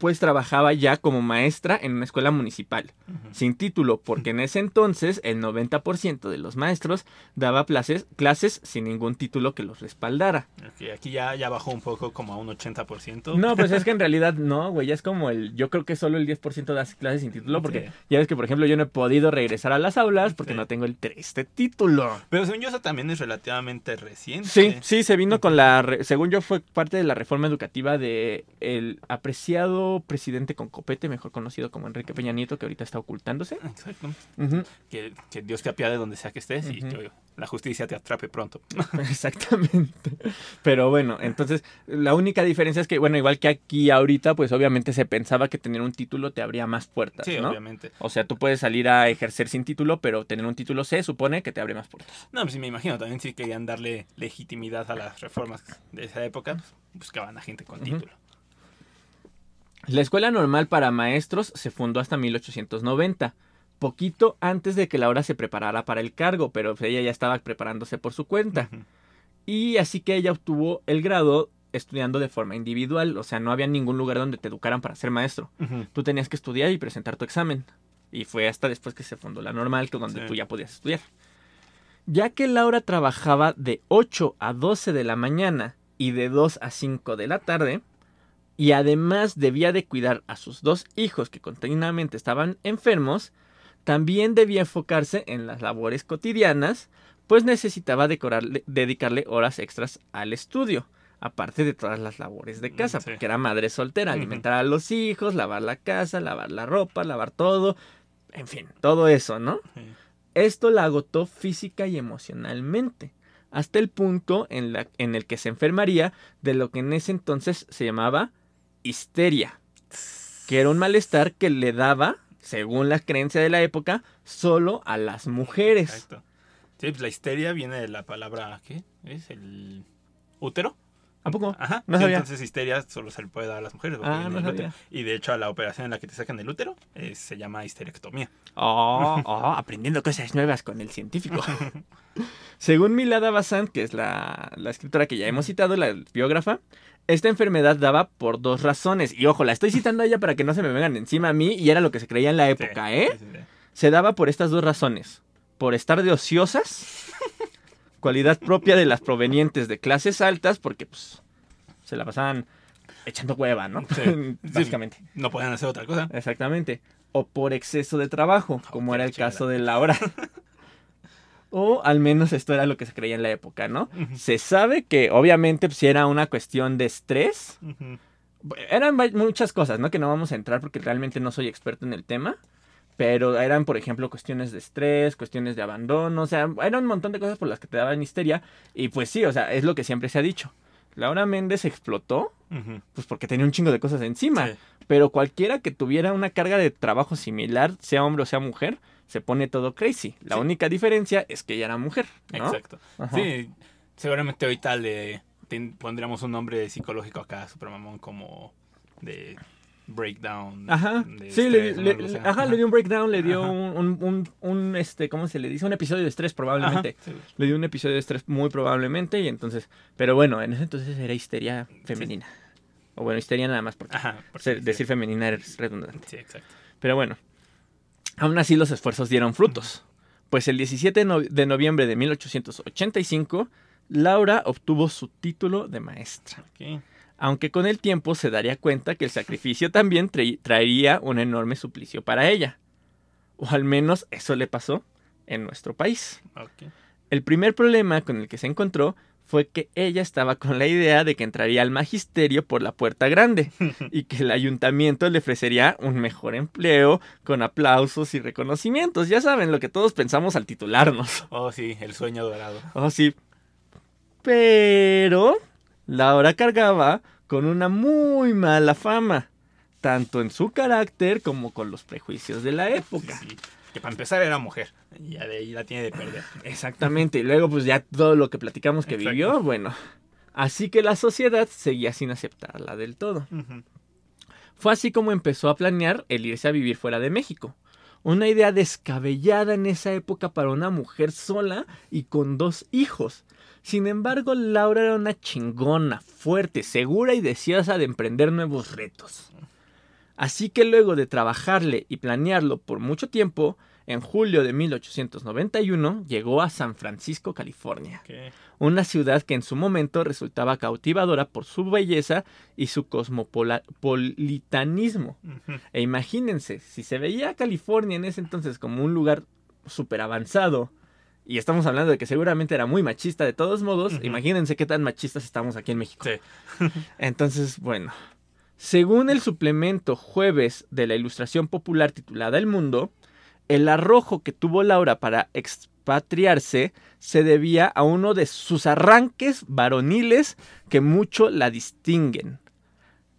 Pues trabajaba ya como maestra en una escuela municipal, sin título, porque en ese entonces el 90% de los maestros daba clases, clases sin ningún título que los respaldara. aquí ya, ya bajó un poco como a un 80%. No, pues es que en realidad no, güey, ya es como el, yo creo que solo el 10% da clases sin título, porque ya ves que, por ejemplo, yo no he podido regresar a las aulas porque no tengo el este título. Pero según yo eso también es relativamente reciente. Sí, sí, se vino con la, según yo fue parte de la reforma educativa de el apreciado presidente con copete, mejor conocido como Enrique Peña Nieto, que ahorita está ocultándose. Exacto. que, Dios te apiade donde sea que estés y la justicia te atrape pronto. Exactamente. Pero bueno, entonces la única diferencia es que, bueno, igual que aquí ahorita, pues obviamente se pensaba que tener un título te abría más puertas. Sí, obviamente. O sea, tú puedes salir a ejercer sin título, pero tener un título se supone que te abre más puertas. No, pues sí, me imagino, también si querían darle legitimidad a las reformas de esa época, pues, buscaban a gente con título. La Escuela Normal para Maestros se fundó hasta 1890, poquito antes de que Laura se preparara para el cargo, pero ella ya estaba preparándose por su cuenta. Y así que ella obtuvo el grado estudiando de forma individual, o sea, no había ningún lugar donde te educaran para ser maestro. Tú tenías que estudiar y presentar tu examen. Y fue hasta después que se fundó la normal, donde tú ya podías estudiar. Ya que Laura trabajaba de 8 a 12 de la mañana y de 2 a 5 de la tarde, y además debía de cuidar a sus dos hijos que continuamente estaban enfermos, también debía enfocarse en las labores cotidianas, pues necesitaba dedicarle horas extras al estudio, aparte de todas las labores de casa, porque era madre soltera, alimentar a los hijos, lavar la casa, lavar la ropa, lavar todo, en fin, todo eso, ¿no? Esto la agotó física y emocionalmente, hasta el punto en, la, en el que se enfermaría de lo que en ese entonces se llamaba histeria, que era un malestar que le daba, según la creencia de la época, solo a las mujeres. Exacto. Sí, pues la histeria viene de la palabra, ¿qué? ¿Es el útero? ¿A poco? Ajá. No Entonces histeria solo se le puede dar a las mujeres. Ah, no sabía. Y de hecho a la operación en la que te sacan el útero eh, se llama histerectomía. Oh, oh, aprendiendo cosas nuevas con el científico. Según Milada Bazán, que es la, la escritora que ya hemos citado, la biógrafa, esta enfermedad daba por dos razones. Y ojo, la estoy citando a ella para que no se me vengan encima a mí y era lo que se creía en la época, ¿eh? se daba por estas dos razones. Por estar de ociosas, cualidad propia de las provenientes de clases altas, porque pues se la pasaban echando hueva, ¿no? Básicamente. No podían hacer otra cosa. Exactamente. O por exceso de trabajo, como era el caso de Laura. O al menos esto era lo que se creía en la época, ¿no? Se sabe que obviamente si era una cuestión de estrés. Eran muchas cosas, ¿no? Que no vamos a entrar porque realmente no soy experto en el tema. Pero eran, por ejemplo, cuestiones de estrés, cuestiones de abandono. O sea, eran un montón de cosas por las que te daban histeria. Y pues sí, o sea, es lo que siempre se ha dicho. Laura Méndez explotó, pues porque tenía un chingo de cosas encima. Pero cualquiera que tuviera una carga de trabajo similar, sea hombre o sea mujer, se pone todo crazy. La única diferencia es que ella era mujer. Exacto. Sí, seguramente ahorita le pondríamos un nombre psicológico acá, Supermamón, como de breakdown. Ajá. sí, le, ajá, le dio un breakdown, le dio un, un, este, ¿cómo se le dice? Un episodio de estrés probablemente. Le dio un episodio de estrés muy probablemente y entonces, pero bueno, en ese entonces era histeria femenina. O bueno, histeria nada más porque, ajá, decir femenina es redundante. Sí, exacto. Pero bueno, Aún así los esfuerzos dieron frutos, pues el 17 de noviembre de 1885 Laura obtuvo su título de maestra. Aunque con el tiempo se daría cuenta que el sacrificio también traería un enorme suplicio para ella. O al menos eso le pasó en nuestro país. El primer problema con el que se encontró fue que ella estaba con la idea de que entraría al magisterio por la puerta grande y que el ayuntamiento le ofrecería un mejor empleo con aplausos y reconocimientos. Ya saben lo que todos pensamos al titularnos. Oh, sí, el sueño dorado. Oh, sí. Pero Laura cargaba con una muy mala fama, tanto en su carácter como con los prejuicios de la época. Sí, que para empezar era mujer. Y ya de ahí la tiene de perder. Exactamente. Y luego, pues ya todo lo que platicamos que vivió, bueno. Así que la sociedad seguía sin aceptarla del todo. Fue así como empezó a planear el irse a vivir fuera de México. Una idea descabellada en esa época para una mujer sola y con dos hijos. Sin embargo, Laura era una chingona, fuerte, segura y deseosa de emprender nuevos retos. Así que luego de trabajarle y planearlo por mucho tiempo, en julio de 1891 llegó a San Francisco, California, una ciudad que en su momento resultaba cautivadora por su belleza y su cosmopolitanismo. E imagínense, si se veía a California en ese entonces como un lugar súper avanzado, y estamos hablando de que seguramente era muy machista de todos modos, imagínense qué tan machistas estamos aquí en México. Sí. Entonces, bueno, según el suplemento jueves de la Ilustración Popular titulada El Mundo, el arrojo que tuvo Laura para expatriarse se debía a uno de sus arranques varoniles que mucho la distinguen.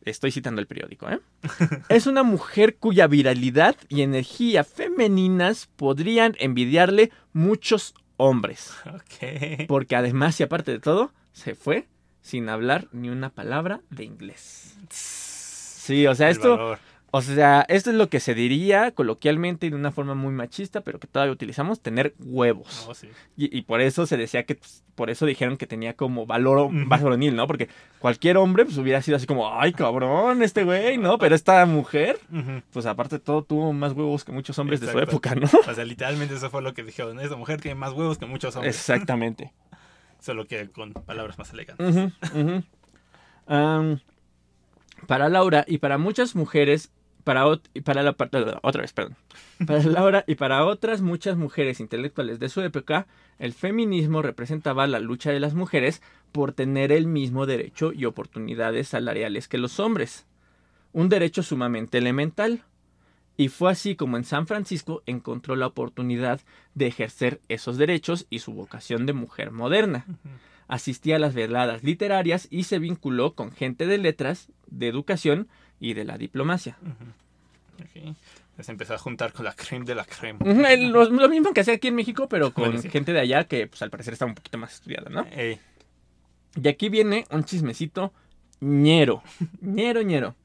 Estoy citando el periódico, ¿eh? es una mujer cuya viralidad y energía femeninas podrían envidiarle muchos hombres. Ok. Porque además y aparte de todo, se fue sin hablar ni una palabra de inglés. Sí, o sea, El esto, valor. o sea, esto es lo que se diría coloquialmente y de una forma muy machista, pero que todavía utilizamos, tener huevos. Sí. Y, y por eso se decía que, pues, por eso dijeron que tenía como valor varonil, ¿no? Porque cualquier hombre, pues hubiera sido así como, ay, cabrón, este güey, ¿no? Pero esta mujer, pues aparte de todo, tuvo más huevos que muchos hombres de su época, ¿no? O sea, literalmente eso fue lo que dijeron. Esta mujer tiene más huevos que muchos hombres. Exactamente. Solo que con palabras más elegantes. Para Laura y para muchas mujeres, para, la otra vez, perdón. Para Laura y para otras muchas mujeres intelectuales de su época, el feminismo representaba la lucha de las mujeres por tener el mismo derecho y oportunidades salariales que los hombres. Un derecho sumamente elemental. Y fue así como en San Francisco encontró la oportunidad de ejercer esos derechos y su vocación de mujer moderna. Asistía a las veladas literarias y se vinculó con gente de letras, de educación y de la diplomacia. Se empezó a juntar con la creme de la el- Lo, lo mismo que hacía aquí en México, pero con gente de allá que pues al parecer está un poquito más estudiada, ¿no? Ey. Y aquí viene un chismecito ñero, ñero, ñero.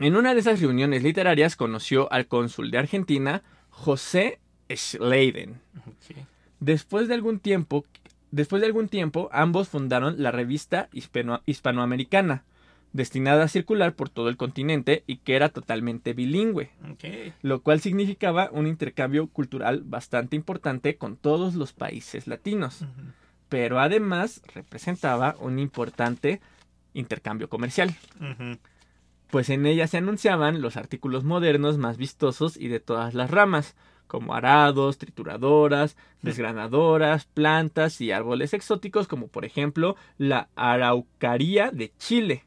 En una de esas reuniones literarias conoció al cónsul de Argentina, José Schleiden. Después de algún tiempo, después de algún tiempo, ambos fundaron la revista hispano- hispanoamericana, destinada a circular por todo el continente y que era totalmente bilingüe, lo cual significaba un intercambio cultural bastante importante con todos los países latinos, pero además representaba un importante intercambio comercial, pues en ella se anunciaban los artículos modernos más vistosos y de todas las ramas, como arados, trituradoras, desgranadoras, plantas y árboles exóticos, como por ejemplo la araucaria de Chile.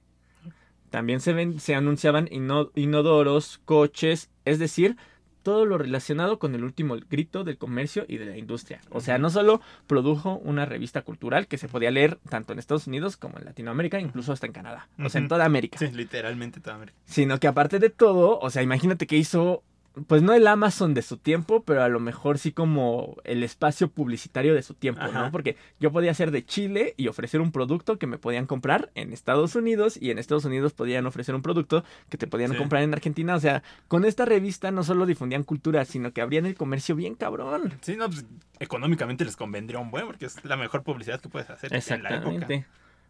También se, ven- se anunciaban ino- inodoros, coches, es decir, todo lo relacionado con el último grito del comercio y de la industria. O sea, no solo produjo una revista cultural que se podía leer tanto en Estados Unidos como en Latinoamérica, incluso hasta en Canadá, o sea, en toda América Sí, literalmente toda América. sino que aparte de todo, o sea, imagínate que hizo, pues no el Amazon de su tiempo, pero a lo mejor sí como el espacio publicitario de su tiempo, Ajá. ¿no? Porque yo podía ser de Chile y ofrecer un producto que me podían comprar en Estados Unidos y en Estados Unidos podían ofrecer un producto que te podían Sí. comprar en Argentina, o sea, con esta revista no solo difundían cultura, sino que abrían el comercio bien cabrón. Sí, no, pues económicamente les convendría un buen porque es la mejor publicidad que puedes hacer en la época. Exactamente.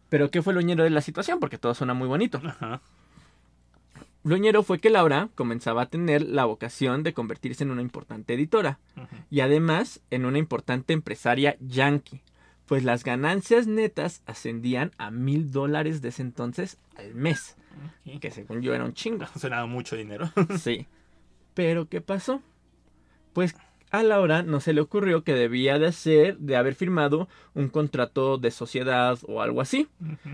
Pero ¿qué fue lo ñero de la situación? Porque todo suena muy bonito. Ajá. Lo ñero fue que Laura comenzaba a tener la vocación de convertirse en una importante editora. Y además en una importante empresaria yankee, pues las ganancias netas ascendían a mil dólares de ese entonces al mes, que según yo era un chingo. Suena mucho dinero. Sí. Pero ¿qué pasó? Pues a Laura no se le ocurrió que debía de hacer, de haber firmado un contrato de sociedad o algo así.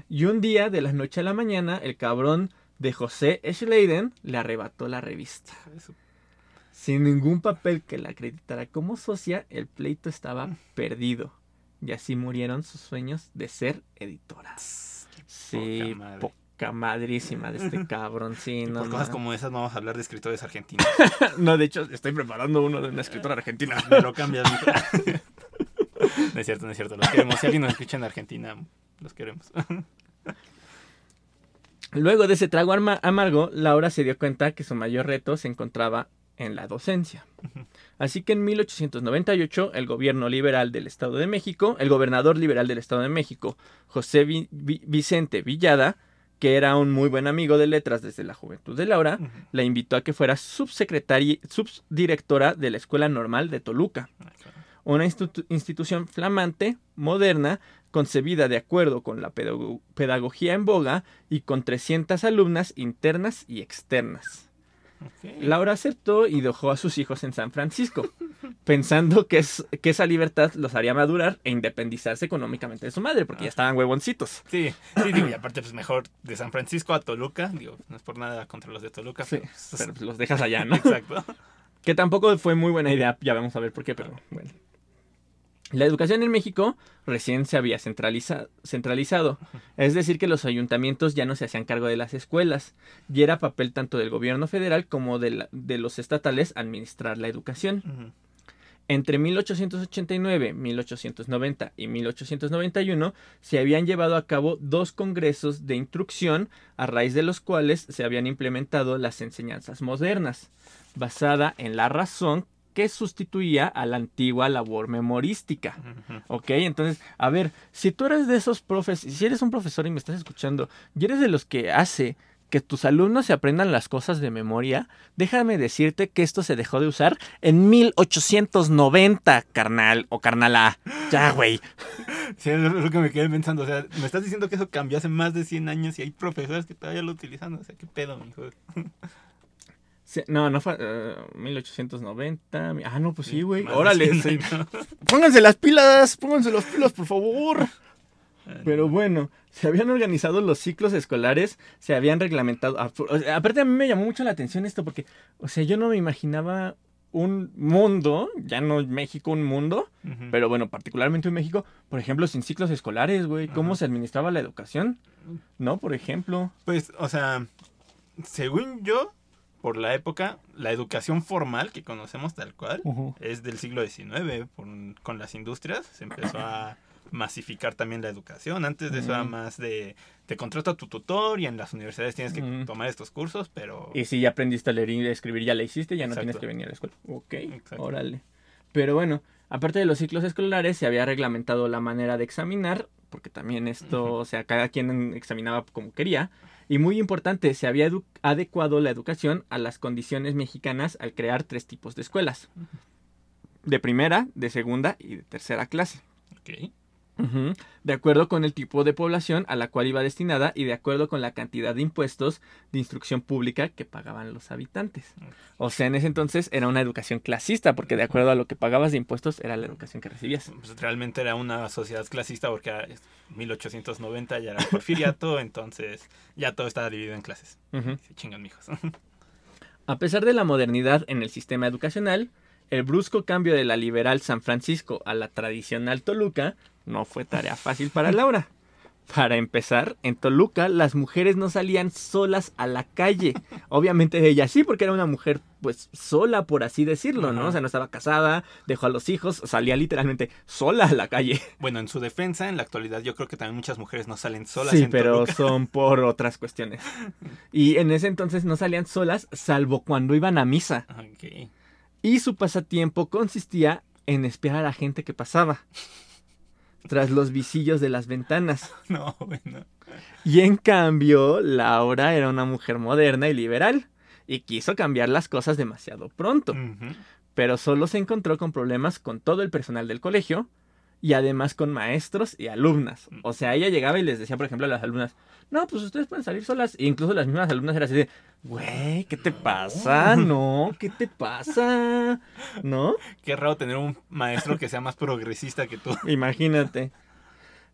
Y un día, de la noche a la mañana, el cabrón de José Schleiden le arrebató la revista. Sin ningún papel que la acreditara como socia, el pleito estaba perdido. Y así murieron sus sueños de ser editora. Sí, Poca madrísima de este cabrón, sí, no. por cosas como esas no vamos a hablar de escritores argentinos. No, de hecho, estoy preparando uno de una escritora argentina. Me lo cambias. No es cierto, no es cierto. Los queremos. Si alguien nos escucha en Argentina, los queremos. Luego de ese trago amargo, Laura se dio cuenta que su mayor reto se encontraba en la docencia. Así que en 1898 el gobierno liberal del Estado de México, el gobernador liberal del Estado de México, José Vi- Vi- Vicente Villada, que era un muy buen amigo de letras desde la juventud de Laura, la invitó a que fuera subsecretaria, subdirectora de la Escuela Normal de Toluca, Ah, claro. Una institu- institución flamante, moderna, concebida de acuerdo con la pedago- pedagogía en boga y con 300 alumnas internas y externas. Laura aceptó y dejó a sus hijos en San Francisco, pensando que, es- que esa libertad los haría madurar e independizarse económicamente de su madre, porque ya estaban huevoncitos. Sí, sí, digo, y aparte, pues mejor de San Francisco a Toluca. Digo, no es por nada contra los de Toluca, Sí, pero. pues, pero pues los dejas allá, ¿no? Exacto. Que tampoco fue muy buena idea, ya vamos a ver por qué, pero bueno. La educación en México recién se había centraliza- centralizado, es decir, que los ayuntamientos ya no se hacían cargo de las escuelas, y era papel tanto del gobierno federal como de, la- de los estatales administrar la educación. Entre 1889, 1890 y 1891 se habían llevado a cabo dos congresos de instrucción a raíz de los cuales se habían implementado las enseñanzas modernas, basada en la razón que sustituía a la antigua labor memorística. Ujú. Ok, entonces, a ver, si tú eres de esos profes, si eres un profesor y me estás escuchando, y eres de los que hace que tus alumnos se aprendan las cosas de memoria, déjame decirte que esto se dejó de usar en 1890, carnal o carnala. Ya, güey. Sí, es lo que me quedé pensando. O sea, me estás diciendo que eso cambió hace más de 100 años y hay profesores que todavía lo utilizan. O sea, qué pedo, mijo. Sí, No, no fue eh, 1890. mi- Ah, no, pues sí, güey. Órale. 100 sí. años. Pónganse las pilas, pónganse las pilas, por favor. Ah, Pero bueno, se habían organizado los ciclos escolares, se habían reglamentado. a- o sea, Aparte a mí me llamó mucho la atención esto porque, o sea, yo no me imaginaba un mundo, ya no México, un mundo, pero bueno, particularmente en México, por ejemplo, sin ciclos escolares, güey, cómo se administraba la educación, ¿no? Por ejemplo. Pues, o sea, según yo, por la época, la educación formal que conocemos tal cual es del siglo XIX. por- con las industrias se empezó a masificar también la educación. Antes de eso era Ujú. más de te contrato a tu tutor y en las universidades tienes que Ujú. tomar estos cursos, pero... Y si ya aprendiste a leer y a escribir, ya la hiciste, ya no tienes que venir a la escuela. Ok, Exacto. órale. Pero bueno, aparte de los ciclos escolares, se había reglamentado la manera de examinar, porque también esto, o sea, cada quien examinaba como quería. Y muy importante, se había adecuado la educación a las condiciones mexicanas al crear tres tipos de escuelas. De primera, de segunda y de tercera clase. De acuerdo con el tipo de población a la cual iba destinada y de acuerdo con la cantidad de impuestos de instrucción pública que pagaban los habitantes. O sea, en ese entonces era una educación clasista, porque de acuerdo a lo que pagabas de impuestos era la educación que recibías. Pues realmente era una sociedad clasista porque era 1890 ya era porfiriato, entonces ya todo estaba dividido en clases. Se chingan, mijos. A pesar de la modernidad en el sistema educacional, el brusco cambio de la liberal San Francisco a la tradicional Toluca no fue tarea fácil para Laura. Para empezar, en Toluca las mujeres no salían solas a la calle. Obviamente ella sí, porque era una mujer pues sola, por así decirlo, ¿no? O sea, no estaba casada, dejó a los hijos, salía literalmente sola a la calle. Bueno, en su defensa, en la actualidad, yo creo que también muchas mujeres no salen solas sí, en pero Toluca. son por otras cuestiones. Y en ese entonces no salían solas, salvo cuando iban a misa. Ok. Y su pasatiempo consistía en espiar a la gente que pasaba tras los visillos de las ventanas. No, bueno. Y en cambio, Laura era una mujer moderna y liberal y quiso cambiar las cosas demasiado pronto, pero solo se encontró con problemas con todo el personal del colegio y además con maestros y alumnas. O sea, ella llegaba y les decía, por ejemplo, a las alumnas, no, pues ustedes pueden salir solas. E incluso las mismas alumnas eran así de, güey, ¿qué te pasa? No, ¿qué te pasa? ¿No? Qué raro tener un maestro que sea más progresista que tú. Imagínate.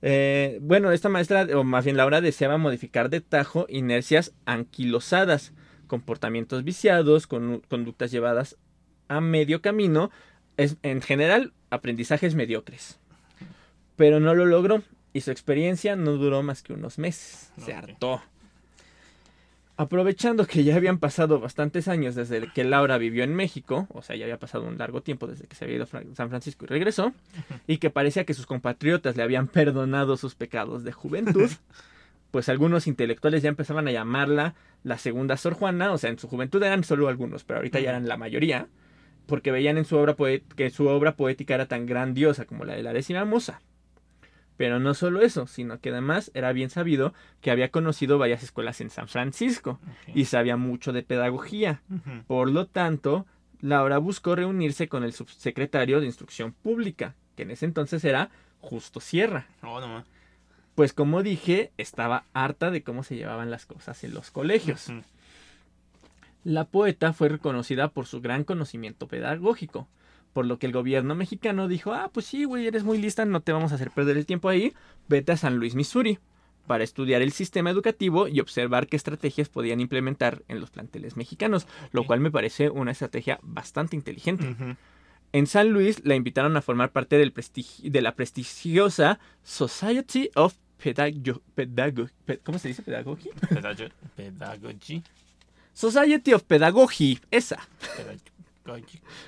Eh, bueno, esta maestra, o más bien Laura, deseaba modificar de tajo inercias anquilosadas, comportamientos viciados, con, conductas llevadas a medio camino, es, en general, aprendizajes mediocres. Pero no lo logró y su experiencia no duró más que unos meses. Se hartó. Aprovechando que ya habían pasado bastantes años desde que Laura vivió en México, o sea, ya había pasado un largo tiempo desde que se había ido a San Francisco y regresó, y que parecía que sus compatriotas le habían perdonado sus pecados de juventud, pues algunos intelectuales ya empezaban a llamarla la segunda Sor Juana, o sea, en su juventud eran solo algunos, pero ahorita ya eran la mayoría, porque veían en su obra que su obra poética era tan grandiosa como la de la décima musa. Pero no solo eso, sino que además era bien sabido que había conocido varias escuelas en San Francisco y sabía mucho de pedagogía. Por lo tanto, Laura buscó reunirse con el subsecretario de Instrucción Pública, que en ese entonces era Justo Sierra. Oh, no. Pues como dije, estaba harta de cómo se llevaban las cosas en los colegios. La poeta fue reconocida por su gran conocimiento pedagógico, por lo que el gobierno mexicano dijo, ah, pues sí, güey, eres muy lista, no te vamos a hacer perder el tiempo ahí, vete a San Luis, Missouri, para estudiar el sistema educativo y observar qué estrategias podían implementar en los planteles mexicanos, lo cual me parece una estrategia bastante inteligente. En San Luis la invitaron a formar parte del de la prestigiosa Society of Pedago- Pedago- Pe- ¿Cómo se dice? Pedagogy? Pedago- Pedagogy. Society of Pedagogy, esa. Pedagogy.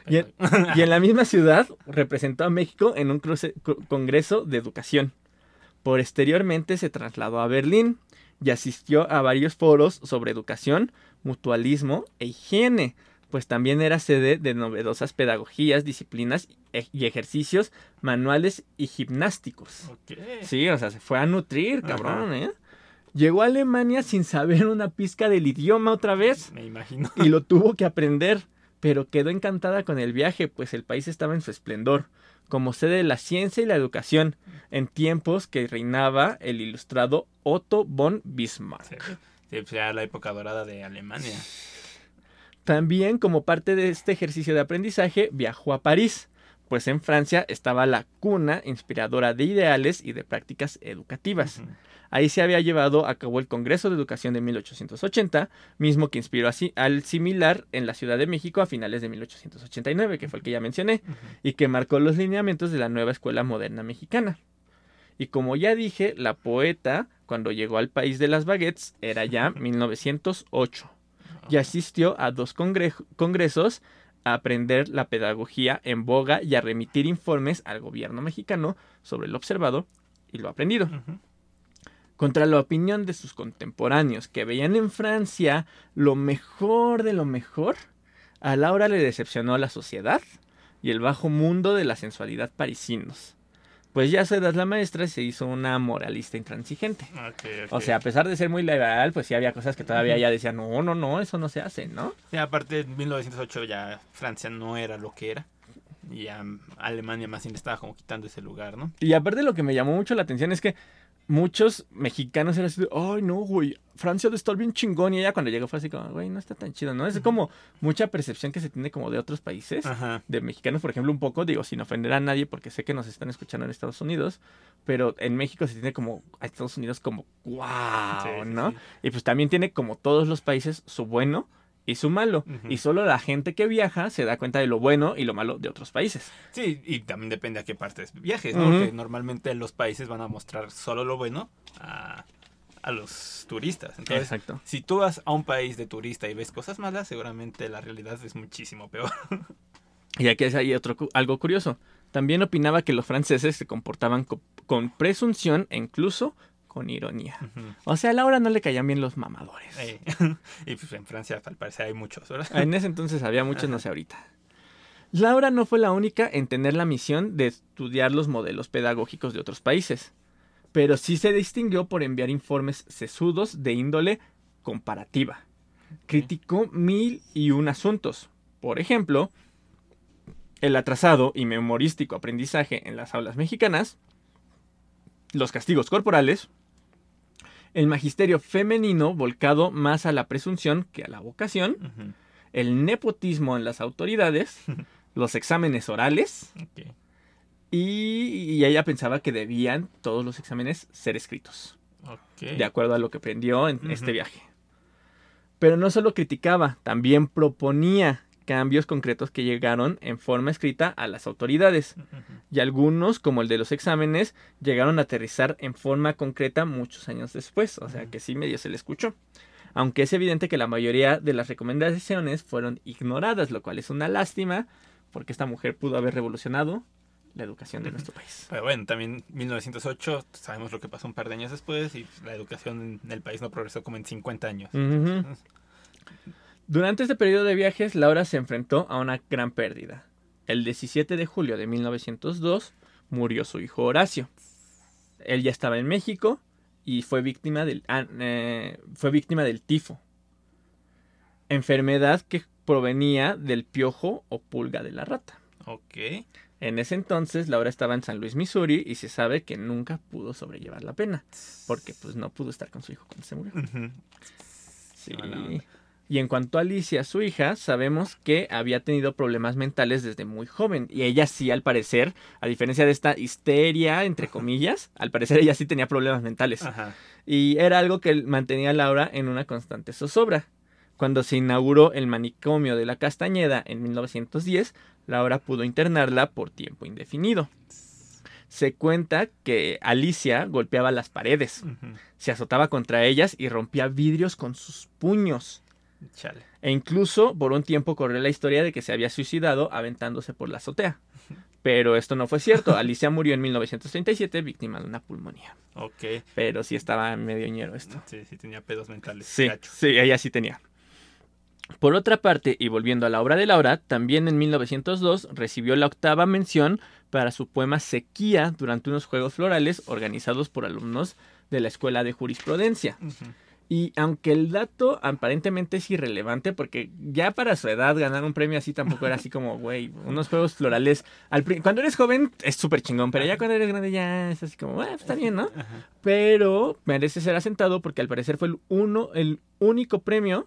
Y en, y en la misma ciudad representó a México en un cruce- congreso de educación. Posteriormente se trasladó a Berlín y asistió a varios foros sobre educación, mutualismo e higiene, pues también era sede de novedosas pedagogías, disciplinas e- y ejercicios manuales y gimnásticos. Sí, o sea, se fue a nutrir, Ajá. cabrón, ¿eh? Llegó a Alemania sin saber una pizca del idioma otra vez Me imagino. y lo tuvo que aprender, pero quedó encantada con el viaje, pues el país estaba en su esplendor, como sede de la ciencia y la educación, en tiempos que reinaba el ilustrado Otto von Bismarck. Sí, pues era la época dorada de Alemania. También como parte de este ejercicio de aprendizaje viajó a París, pues en Francia estaba la cuna inspiradora de ideales y de prácticas educativas. Ahí se había llevado a cabo el Congreso de Educación de 1880, mismo que inspiró así al similar en la Ciudad de México a finales de 1889, que fue el que ya mencioné, y que marcó los lineamientos de la nueva escuela moderna mexicana. Y como ya dije, la poeta, cuando llegó al país de las baguettes, era ya 1908 y asistió a dos congre- congresos a aprender la pedagogía en boga y a remitir informes al gobierno mexicano sobre lo observado y lo aprendido. Contra la opinión de sus contemporáneos que veían en Francia lo mejor de lo mejor, a Laura le decepcionó la sociedad y el bajo mundo de la sensualidad parisinos. Pues ya a su edad la maestra se hizo una moralista intransigente. Ok. O sea, a pesar de ser muy liberal, pues sí había cosas que todavía ella decía, no, no, no, eso no se hace, ¿no? Sí, aparte, en 1908 ya Francia no era lo que era. Y ya Alemania más bien estaba como quitando ese lugar, ¿no? Y aparte lo que me llamó mucho la atención es que muchos mexicanos eran así, de, ay no, güey, Francia de estar bien chingón. Y ella cuando llegó fue así como, güey, no está tan chido, ¿no? Es como mucha percepción que se tiene como de otros países. Ajá. De mexicanos, por ejemplo, un poco, digo, sin ofender a nadie, porque sé que nos están escuchando en Estados Unidos, pero en México se tiene como a Estados Unidos como, wow, Sí, sí, ¿no? sí. Y pues también tiene como todos los países su bueno y su malo. Y solo la gente que viaja se da cuenta de lo bueno y lo malo de otros países. Sí, y también depende a qué partes viajes, ¿no? Porque normalmente los países van a mostrar solo lo bueno a, a los turistas. Entonces, Exacto. si tú vas a un país de turista y ves cosas malas, seguramente la realidad es muchísimo peor. Y aquí ahí otro algo curioso. También opinaba que los franceses se comportaban co- con presunción e incluso con ironía. O sea, a Laura no le caían bien los mamadores. Y pues en Francia al parecer hay muchos, ¿verdad? En ese entonces había muchos, no sé ahorita. Laura no fue la única en tener la misión de estudiar los modelos pedagógicos de otros países, pero sí se distinguió por enviar informes sesudos de índole comparativa. Criticó mil y un asuntos. Por ejemplo, el atrasado y memorístico aprendizaje en las aulas mexicanas, los castigos corporales, el magisterio femenino volcado más a la presunción que a la vocación, el nepotismo en las autoridades, los exámenes orales y, y ella pensaba que debían todos los exámenes ser escritos, de acuerdo a lo que aprendió en este viaje. Pero no solo criticaba, también proponía cambios concretos que llegaron en forma escrita a las autoridades. Y algunos, como el de los exámenes, llegaron a aterrizar en forma concreta muchos años después. O sea que sí medio se le escuchó. Aunque es evidente que la mayoría de las recomendaciones fueron ignoradas, lo cual es una lástima, porque esta mujer pudo haber revolucionado la educación de nuestro país. Pero bueno, también 1908, sabemos lo que pasó un par de años después y la educación en el país no progresó como en 50 años. Ujú. Durante este periodo de viajes, Laura se enfrentó a una gran pérdida. El 17 de julio de 1902 murió su hijo Horacio. él ya estaba en México y fue víctima del, ah, eh, fue víctima del tifo. Enfermedad que provenía del piojo o pulga de la rata. Ok. En ese entonces Laura estaba en San Luis, Missouri y se sabe que nunca pudo sobrellevar la pena porque pues no pudo estar con su hijo cuando se murió. Sí. Y en cuanto a Alicia, su hija, sabemos que había tenido problemas mentales desde muy joven. Y ella sí, al parecer, a diferencia de esta histeria, entre comillas, al parecer ella sí tenía problemas mentales. Ajá. Y era algo que mantenía a Laura en una constante zozobra. Cuando se inauguró el manicomio de la Castañeda en 1910, Laura pudo internarla por tiempo indefinido. Se cuenta que Alicia golpeaba las paredes, se azotaba contra ellas y rompía vidrios con sus puños. Chale. E incluso por un tiempo corrió la historia de que se había suicidado aventándose por la azotea. Pero esto no fue cierto. Alicia murió en 1937 víctima de una pulmonía. Ok. Pero sí estaba medio ñero esto. Sí, sí tenía pedos mentales. Sí, gacho. sí, ella sí tenía. Por otra parte, y volviendo a la obra de Laura, también en 1902 recibió la octava mención para su poema Sequía durante unos Juegos Florales organizados por alumnos de la Escuela de Jurisprudencia. Y aunque el dato aparentemente es irrelevante, porque ya para su edad ganar un premio así tampoco era así como, güey, unos juegos florales. Al cuando eres joven es súper chingón, pero ya cuando eres grande ya es así como, bueno, está bien, ¿no? Ajá. Pero merece ser asentado porque al parecer fue el, uno, el único premio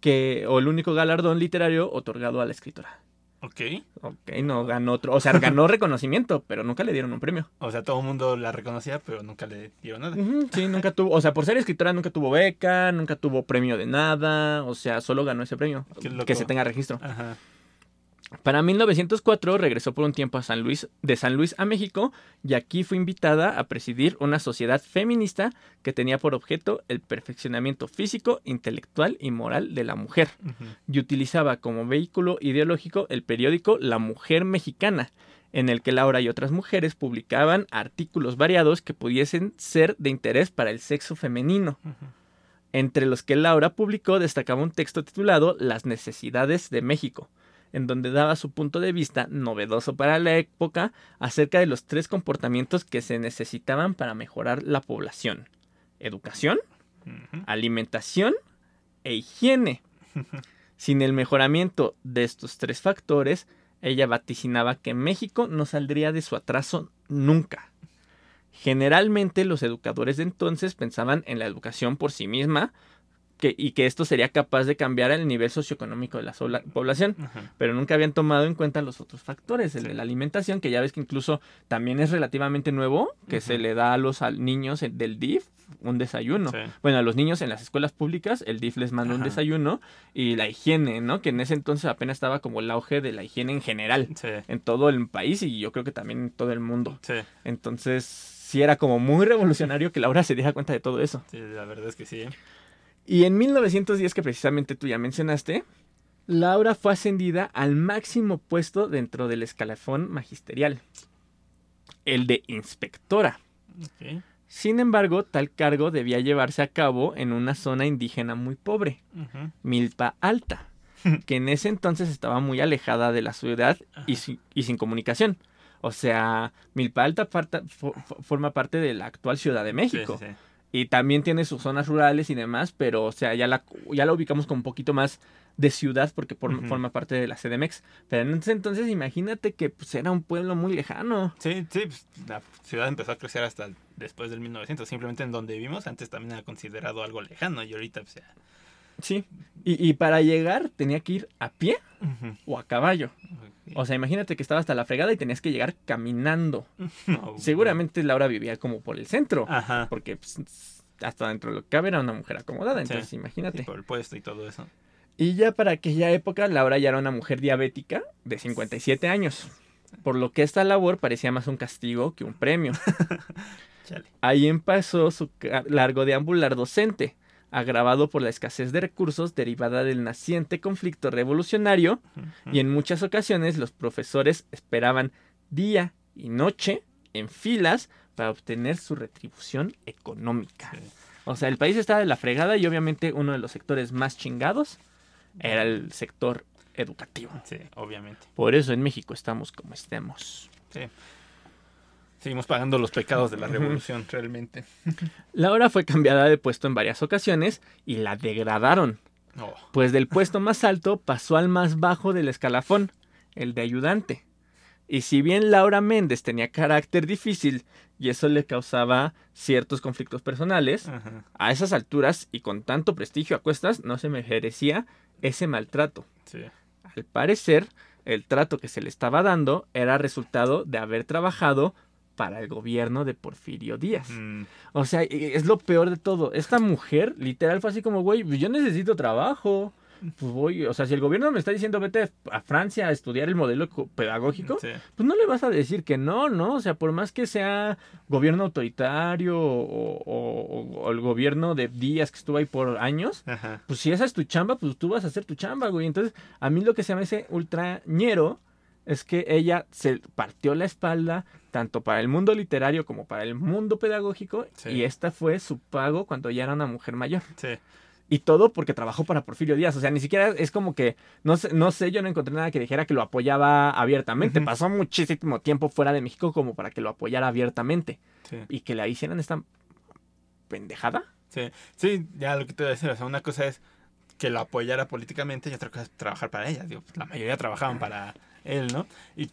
que, o el único galardón literario otorgado a la escritora. Ok. Ok, no ganó otro, o sea, ganó reconocimiento, pero nunca le dieron un premio. O sea, todo el mundo la reconocía, pero nunca le dieron nada. Sí, nunca tuvo, o sea, por ser escritora nunca tuvo beca, nunca tuvo premio de nada, o sea, solo ganó ese premio, que se tenga registro. Ajá. Para 1904 regresó por un tiempo a San Luis, de San Luis a México, y aquí fue invitada a presidir una sociedad feminista que tenía por objeto el perfeccionamiento físico, intelectual y moral de la mujer, y utilizaba como vehículo ideológico el periódico La Mujer Mexicana, en el que Laura y otras mujeres publicaban artículos variados que pudiesen ser de interés para el sexo femenino. Entre los que Laura publicó destacaba un texto titulado Las necesidades de México, en donde daba su punto de vista novedoso para la época acerca de los tres comportamientos que se necesitaban para mejorar la población. Educación, alimentación e higiene. Sin el mejoramiento de estos tres factores, ella vaticinaba que México no saldría de su atraso nunca. Generalmente los educadores de entonces pensaban en la educación por sí misma que- y que esto sería capaz de cambiar el nivel socioeconómico de la sola- población, Ajá. pero nunca habían tomado en cuenta los otros factores, el Sí. de la alimentación, que ya ves que incluso también es relativamente nuevo, que se le da a los al- niños del DIF un desayuno. Sí. Bueno, a los niños en las escuelas públicas, el DIF les manda un desayuno y la higiene, ¿no? Que en ese entonces apenas estaba como el auge de la higiene en general, Sí. en todo el país y yo creo que también en todo el mundo. Entonces, sí era como muy revolucionario que Laura se diera cuenta de todo eso. Sí, la verdad es que sí. Y en 1910, que precisamente tú ya mencionaste, Laura fue ascendida al máximo puesto dentro del escalafón magisterial, el de inspectora. Sin embargo, tal cargo debía llevarse a cabo en una zona indígena muy pobre. Milpa Alta, que en ese entonces estaba muy alejada de la ciudad y, si- y sin comunicación. O sea, Milpa Alta forma parte de la actual Ciudad de Sí, México. sí, sí. Y también tiene sus zonas rurales y demás, pero o sea, ya la, ya la ubicamos como un poquito más de ciudad porque por- forma parte de la CDMX. Pero en ese entonces imagínate que pues, era un pueblo muy lejano. Sí, sí, pues, la ciudad empezó a crecer hasta después del 1900. Simplemente en donde vivimos antes también era considerado algo lejano y ahorita, pues ya. Sí. Y, y para llegar tenía que ir a pie o a caballo. O sea, imagínate que estaba hasta la fregada y tenías que llegar caminando. Seguramente Laura vivía como por el centro. Ajá. Porque pues, hasta dentro de lo que cabe era una mujer acomodada. Sí. Entonces, imagínate. Sí, por el puesto y todo eso. Y ya para aquella época, Laura ya era una mujer diabética de 57 años. Por lo que esta labor parecía más un castigo que un premio. Ahí empezó su largo deambular docente, agravado por la escasez de recursos derivada del naciente conflicto revolucionario, y en muchas ocasiones los profesores esperaban día y noche en filas para obtener su retribución económica. Sí. O sea, el país estaba de la fregada y obviamente uno de los sectores más chingados era el sector educativo. Sí, obviamente. Por eso en México estamos como estemos. Sí. Seguimos pagando los pecados de la revolución, realmente. Laura fue cambiada de puesto en varias ocasiones y la degradaron, No. pues del puesto más alto pasó al más bajo del escalafón, el de ayudante. Y si bien Laura Méndez tenía carácter difícil y eso le causaba ciertos conflictos personales, Ajá. a esas alturas y con tanto prestigio a cuestas no se merecía ese maltrato. Sí. Al parecer, el trato que se le estaba dando era resultado de haber trabajado para el gobierno de Porfirio Díaz. Mm, O sea, e- es lo peor de todo. Esta mujer, literal, fue así como, güey, yo necesito trabajo. Pues voy, o sea, si el gobierno me está diciendo vete a Francia a estudiar el modelo co- pedagógico, sí. pues no le vas a decir que no, ¿no? O sea, por más que sea gobierno autoritario o, o- o el gobierno de Díaz que estuvo ahí por años, Ajá. pues si esa es tu chamba, pues tú vas a hacer tu chamba, güey. Entonces, a mí lo que se me hace ultrañero es que ella se partió la espalda tanto para el mundo literario como para el mundo pedagógico Sí. y esta fue su pago cuando ya era una mujer mayor. Sí. Y todo porque trabajó para Porfirio Díaz. O sea, ni siquiera es como que, no sé, no sé, yo no encontré nada que dijera que lo apoyaba abiertamente. Pasó muchísimo tiempo fuera de México como para que lo apoyara abiertamente. Sí. Y que le hicieran esta pendejada. Sí, sí, ya lo que te voy a decir, o sea, una cosa es que lo apoyara políticamente y otra cosa es trabajar para ella. Digo, pues, la mayoría trabajaban para él, ¿no? Y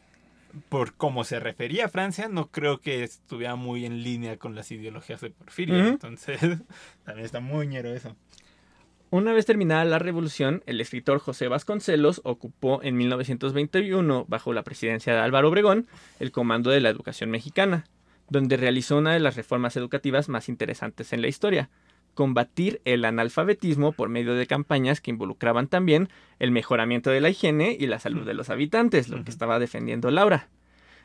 por cómo se refería a Francia, no creo que estuviera muy en línea con las ideologías de Porfirio. Entonces, también está muy ñero eso. Una vez terminada la revolución, el escritor José Vasconcelos ocupó en 1921, bajo la presidencia de Álvaro Obregón, el comando de la educación mexicana, donde realizó una de las reformas educativas más interesantes en la historia, combatir el analfabetismo por medio de campañas que involucraban también el mejoramiento de la higiene y la salud de los habitantes, lo que estaba defendiendo Laura.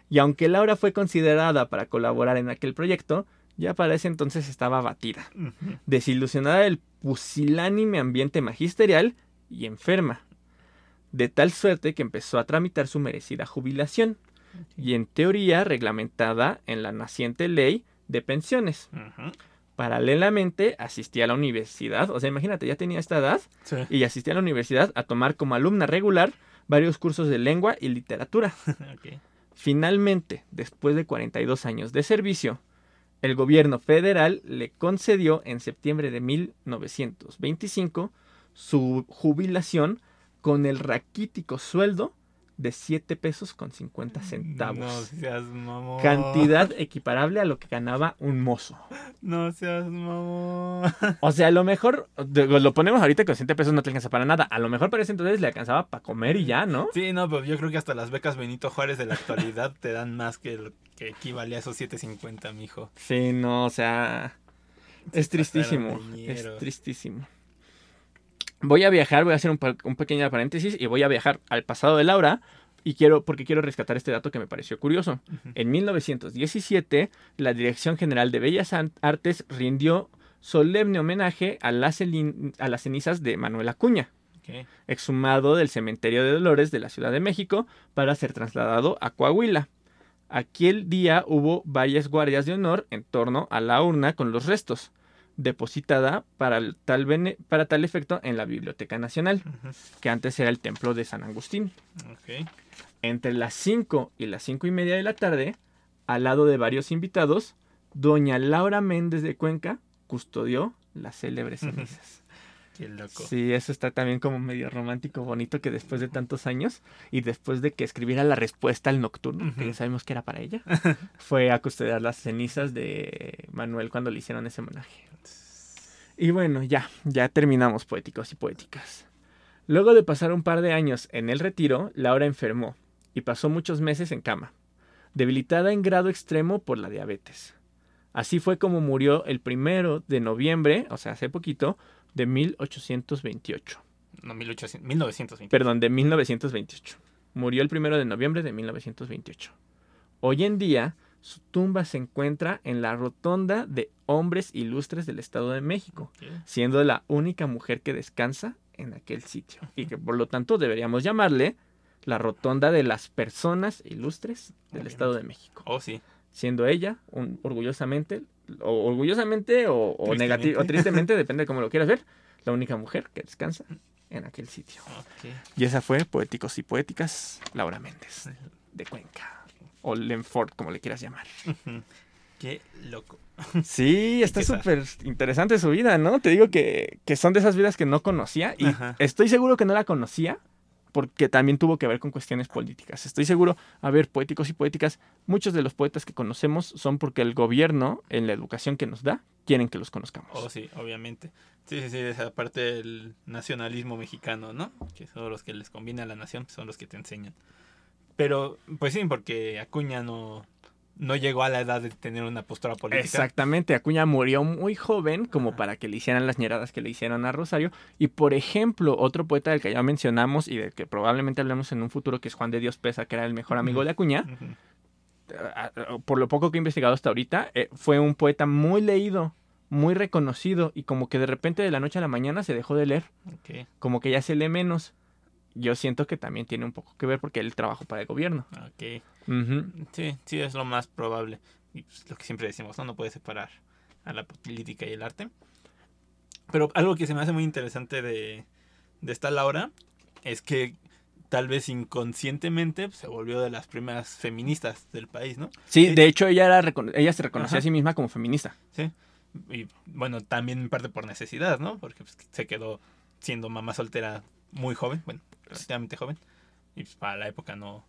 Y aunque Laura fue considerada para colaborar en aquel proyecto, ya para ese entonces estaba abatida desilusionada del pusilánime ambiente magisterial y enferma, de tal suerte que empezó a tramitar su merecida jubilación, y en teoría reglamentada en la naciente ley de pensiones. Ujú. Paralelamente asistía a la universidad, o sea, imagínate, ya tenía esta edad Sí. y asistía a la universidad a tomar como alumna regular varios cursos de lengua y literatura. Finalmente, después de 42 años de servicio, el gobierno federal le concedió en septiembre de 1925 su jubilación con el raquítico sueldo de 7 pesos con 50 centavos. No seas mamón. Cantidad equiparable a lo que ganaba un mozo. No seas mamón. O sea, a lo mejor, lo ponemos ahorita con 7 pesos no te alcanza para nada. A lo mejor para ese entonces le alcanzaba para comer y ya, ¿no? Sí, no, pero yo creo que hasta las becas Benito Juárez de la actualidad te dan más que lo que equivale a esos 7.50, mijo. Sí, no, o sea, es tristísimo, es tristísimo. Voy a viajar, voy a hacer un, pequeño paréntesis y voy a viajar al pasado de Laura y quiero porque quiero rescatar este dato que me pareció curioso. En 1917, la Dirección General de Bellas Artes rindió solemne homenaje a las, celin- a las cenizas de Manuel Acuña, exhumado del cementerio de Dolores de la Ciudad de México para ser trasladado a Coahuila. Aquel día hubo varias guardias de honor en torno a la urna con los restos, depositada para tal, bene- para tal efecto en la Biblioteca Nacional, que antes era el Templo de San Agustín. Entre las 5 y las 5 y media de la tarde, al lado de varios invitados, doña Laura Méndez de Cuenca custodió las célebres cenizas. Qué loco. Sí, eso está también como medio romántico, bonito, que después de tantos años y después de que escribiera la respuesta al nocturno, que ya sabemos que era para ella, fue a custodiar las cenizas de Manuel cuando le hicieron ese homenaje. Y bueno, ya, ya terminamos poéticos y poéticas. Luego de pasar un par de años en el retiro, Laura enfermó y pasó muchos meses en cama, debilitada en grado extremo por la diabetes. Así fue como murió el primero de noviembre, o sea, hace poquito, de 1828. No, 1800, 1920. Perdón, de 1928. Murió el primero de noviembre de 1928. Hoy en día, su tumba se encuentra en la rotonda de hombres ilustres del Estado de México, siendo la única mujer que descansa en aquel sitio. Y que por lo tanto deberíamos llamarle la rotonda de las personas ilustres del Obviamente. Estado de México. Oh, sí. Siendo ella, un- orgullosamente, o orgullosamente o, o Tristemente. negati- o tristemente, depende de cómo lo quieras ver, la única mujer que descansa en aquel sitio. Y esa fue Poéticos y Poéticas, Laura Méndez, de Cuenca. o Lenford, como le quieras llamar. Qué loco. Sí, está súper interesante su vida, ¿no? Te digo que, que son de esas vidas que no conocía y Ajá. estoy seguro que no la conocía porque también tuvo que ver con cuestiones políticas. Estoy seguro, a ver, poéticos y poéticas, muchos de los poetas que conocemos son porque el gobierno, en la educación que nos da, quieren que los conozcamos. Oh, sí, obviamente. Sí, sí, sí, esa parte del nacionalismo mexicano, ¿no? Que son los que les conviene a la nación, son los que te enseñan. Pero, pues sí, porque Acuña no, no llegó a la edad de tener una postura política. Exactamente, Acuña murió muy joven como Ajá. para que le hicieran las ñeradas que le hicieron a Rosario. Y por ejemplo, otro poeta del que ya mencionamos y del que probablemente hablemos en un futuro, que es Juan de Dios Pesa, que era el mejor amigo de Acuña, por lo poco que he investigado hasta ahorita, eh, fue un poeta muy leído, muy reconocido y como que de repente de la noche a la mañana se dejó de leer, como que ya se lee menos. Yo siento que también tiene un poco que ver porque él trabajó para el gobierno. ok. Sí, sí, es lo más probable. Y pues, lo que siempre decimos, ¿no? No puedes separar a la política y el arte. Pero algo que se me hace muy interesante de, de esta Laura es que tal vez inconscientemente pues, se volvió de las primeras feministas del país, ¿no? Sí, Sí. de hecho ella, era ella se reconocía Ajá. a sí misma como feminista. Y bueno, también en parte por necesidad, ¿no? Porque pues, se quedó siendo mamá soltera muy joven, bueno, relativamente joven. Y pues, para la época no...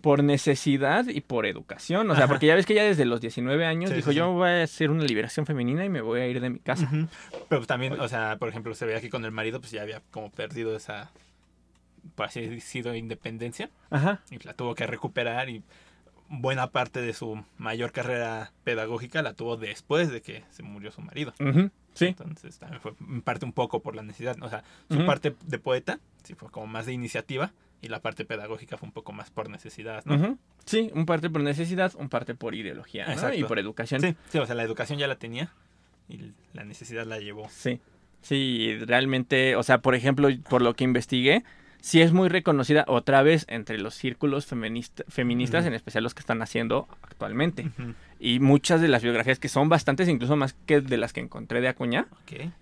por necesidad y por educación. O sea, Ajá. porque ya ves que ya desde los 19 años Sí, dijo, sí, sí. yo voy a hacer una liberación femenina y me voy a ir de mi casa. Ujú. Pero pues, también, o sea, por ejemplo, se veía que con el marido pues ya había como perdido esa, por así decirlo, independencia. Ajá. Y la tuvo que recuperar y buena parte de su mayor carrera pedagógica la tuvo después de que se murió su marido. Ujú, Sí. Entonces también fue en parte un poco por la necesidad. O sea, su parte de poeta sí fue como más de iniciativa y la parte pedagógica fue un poco más por necesidad, ¿no? Sí, un parte por necesidad, un parte por ideología ¿no? Exacto. y por educación. Sí, sí, o sea, la educación ya la tenía y la necesidad la llevó. Sí. Sí, realmente, o sea, por ejemplo, por lo que investigué, sí es muy reconocida otra vez entre los círculos feminista- feministas, en especial los que están haciendo actualmente. Y muchas de las biografías, que son bastantes, incluso más que de las que encontré de Acuña,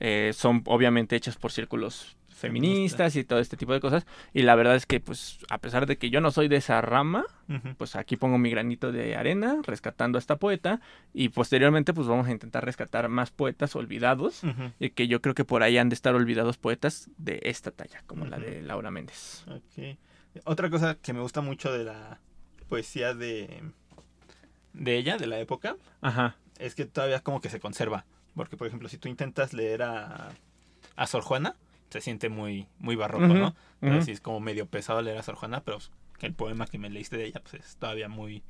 eh, son obviamente hechas por círculos Feministas. y todo este tipo de cosas. Y la verdad es que, pues, a pesar de que yo no soy de esa rama, pues aquí pongo mi granito de arena rescatando a esta poeta. Y posteriormente, pues vamos a intentar rescatar más poetas olvidados. Y que yo creo que por ahí han de estar olvidados poetas de esta talla, como la de Laura Méndez. Otra cosa que me gusta mucho de la poesía de, de ella, de la época, Ajá. es que todavía como que se conserva. Porque, por ejemplo, si tú intentas leer a, a Sor Juana, se siente muy, muy barroco, ¿no? Pero ujú. sí es como medio pesado leer a Sor Juana, pero el poema que me leíste de ella pues es todavía muy,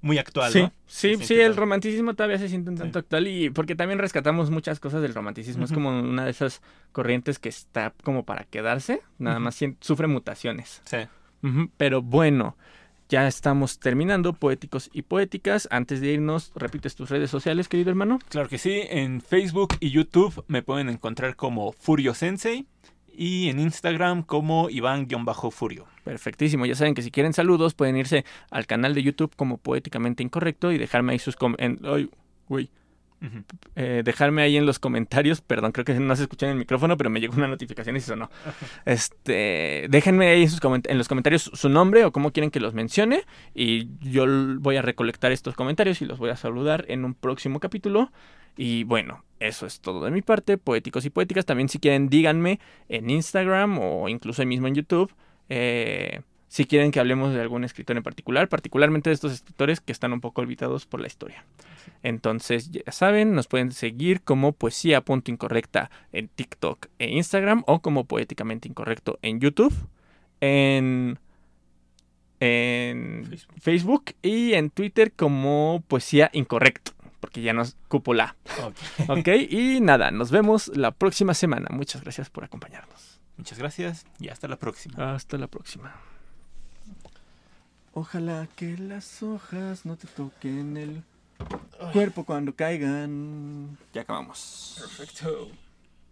muy actual, Sí, ¿no? sí, sí, el romanticismo todavía se siente un tanto actual y porque también rescatamos muchas cosas del romanticismo. Es como una de esas corrientes que está como para quedarse, nada más sufre mutaciones. Sí. Pero bueno, ya estamos terminando, poéticos y poéticas. Antes de irnos, repites tus redes sociales, querido hermano. Claro que sí, en Facebook y YouTube me pueden encontrar como Furio Sensei y en Instagram como Iván-Furio. Perfectísimo. Ya saben que si quieren saludos, pueden irse al canal de YouTube como Poéticamente Incorrecto y dejarme ahí sus comentarios. Uy, Eh, dejarme ahí en los comentarios. Perdón, creo que no se escucha en el micrófono, pero me llegó una notificación y se sonó. Este, déjenme ahí en, sus en los comentarios su nombre o cómo quieren que los mencione. Y yo voy a recolectar estos comentarios y los voy a saludar en un próximo capítulo. Y bueno, eso es todo de mi parte, poéticos y poéticas. También si quieren, díganme en Instagram o incluso ahí mismo en YouTube. eh, si quieren que hablemos de algún escritor en particular, particularmente de estos escritores que están un poco olvidados por la historia. Entonces, ya saben, nos pueden seguir como poesía.incorrecta en TikTok e Instagram o como poéticamente incorrecto en YouTube, en, en Facebook. Facebook y en Twitter como poesía incorrecto, porque ya nos cupo la. Ok. ¿Ok? y nada, nos vemos la próxima semana. Muchas gracias por acompañarnos. Muchas gracias y hasta la próxima. Hasta la próxima. Ojalá que las hojas no te toquen el cuerpo cuando caigan. Ya acabamos. Perfecto.